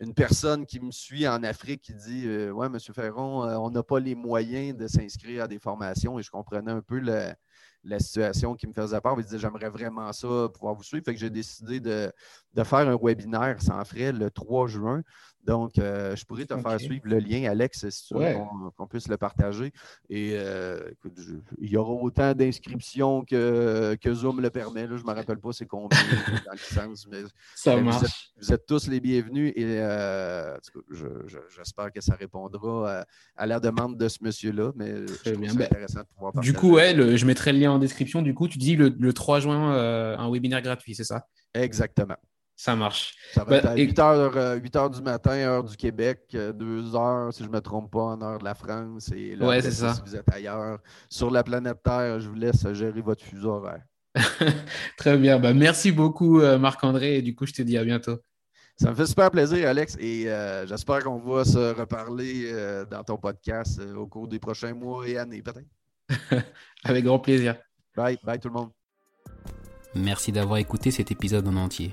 une personne qui me suit en Afrique qui dit Ouais, M. Ferron, on n'a pas les moyens de s'inscrire à des formations et je comprenais un peu la situation qui me faisait peur. Il disait J'aimerais vraiment ça, pouvoir vous suivre. Fait que j'ai décidé de, de, faire un webinaire sans frais le 3 juin donc, euh, je pourrais te faire suivre le lien, Alex, si tu veux qu'on puisse le partager. Et euh, il y aura autant d'inscriptions que, que, Zoom le permet. je ne me rappelle pas c'est combien dans le sens, mais, ça marche. Vous, êtes, tous les bienvenus et euh, j'espère que ça répondra à, la demande de ce monsieur-là. Mais c'est ben, intéressant de pouvoir partager. Du coup, ouais, je mettrai le lien en description. Du coup, tu dis le, le 3 juin, un webinaire gratuit, c'est ça? Exactement. Ça marche. Ça va être à 8 h, 8 du matin, heure du Québec, 2 euh, heures, si je ne me trompe pas, en heure de la France. Et là, ouais, c'est ça. Si vous êtes ailleurs, sur la planète Terre, je vous laisse gérer votre fuseau horaire. Très bien. Ben, merci beaucoup, euh, Marc-André. Et du coup, je te dis à bientôt. Ça me fait super plaisir, Alex, et j'espère qu'on va se reparler dans ton podcast au cours des prochains mois et années, peut-être. Avec grand plaisir. Bye, bye tout le monde. Merci d'avoir écouté cet épisode en entier.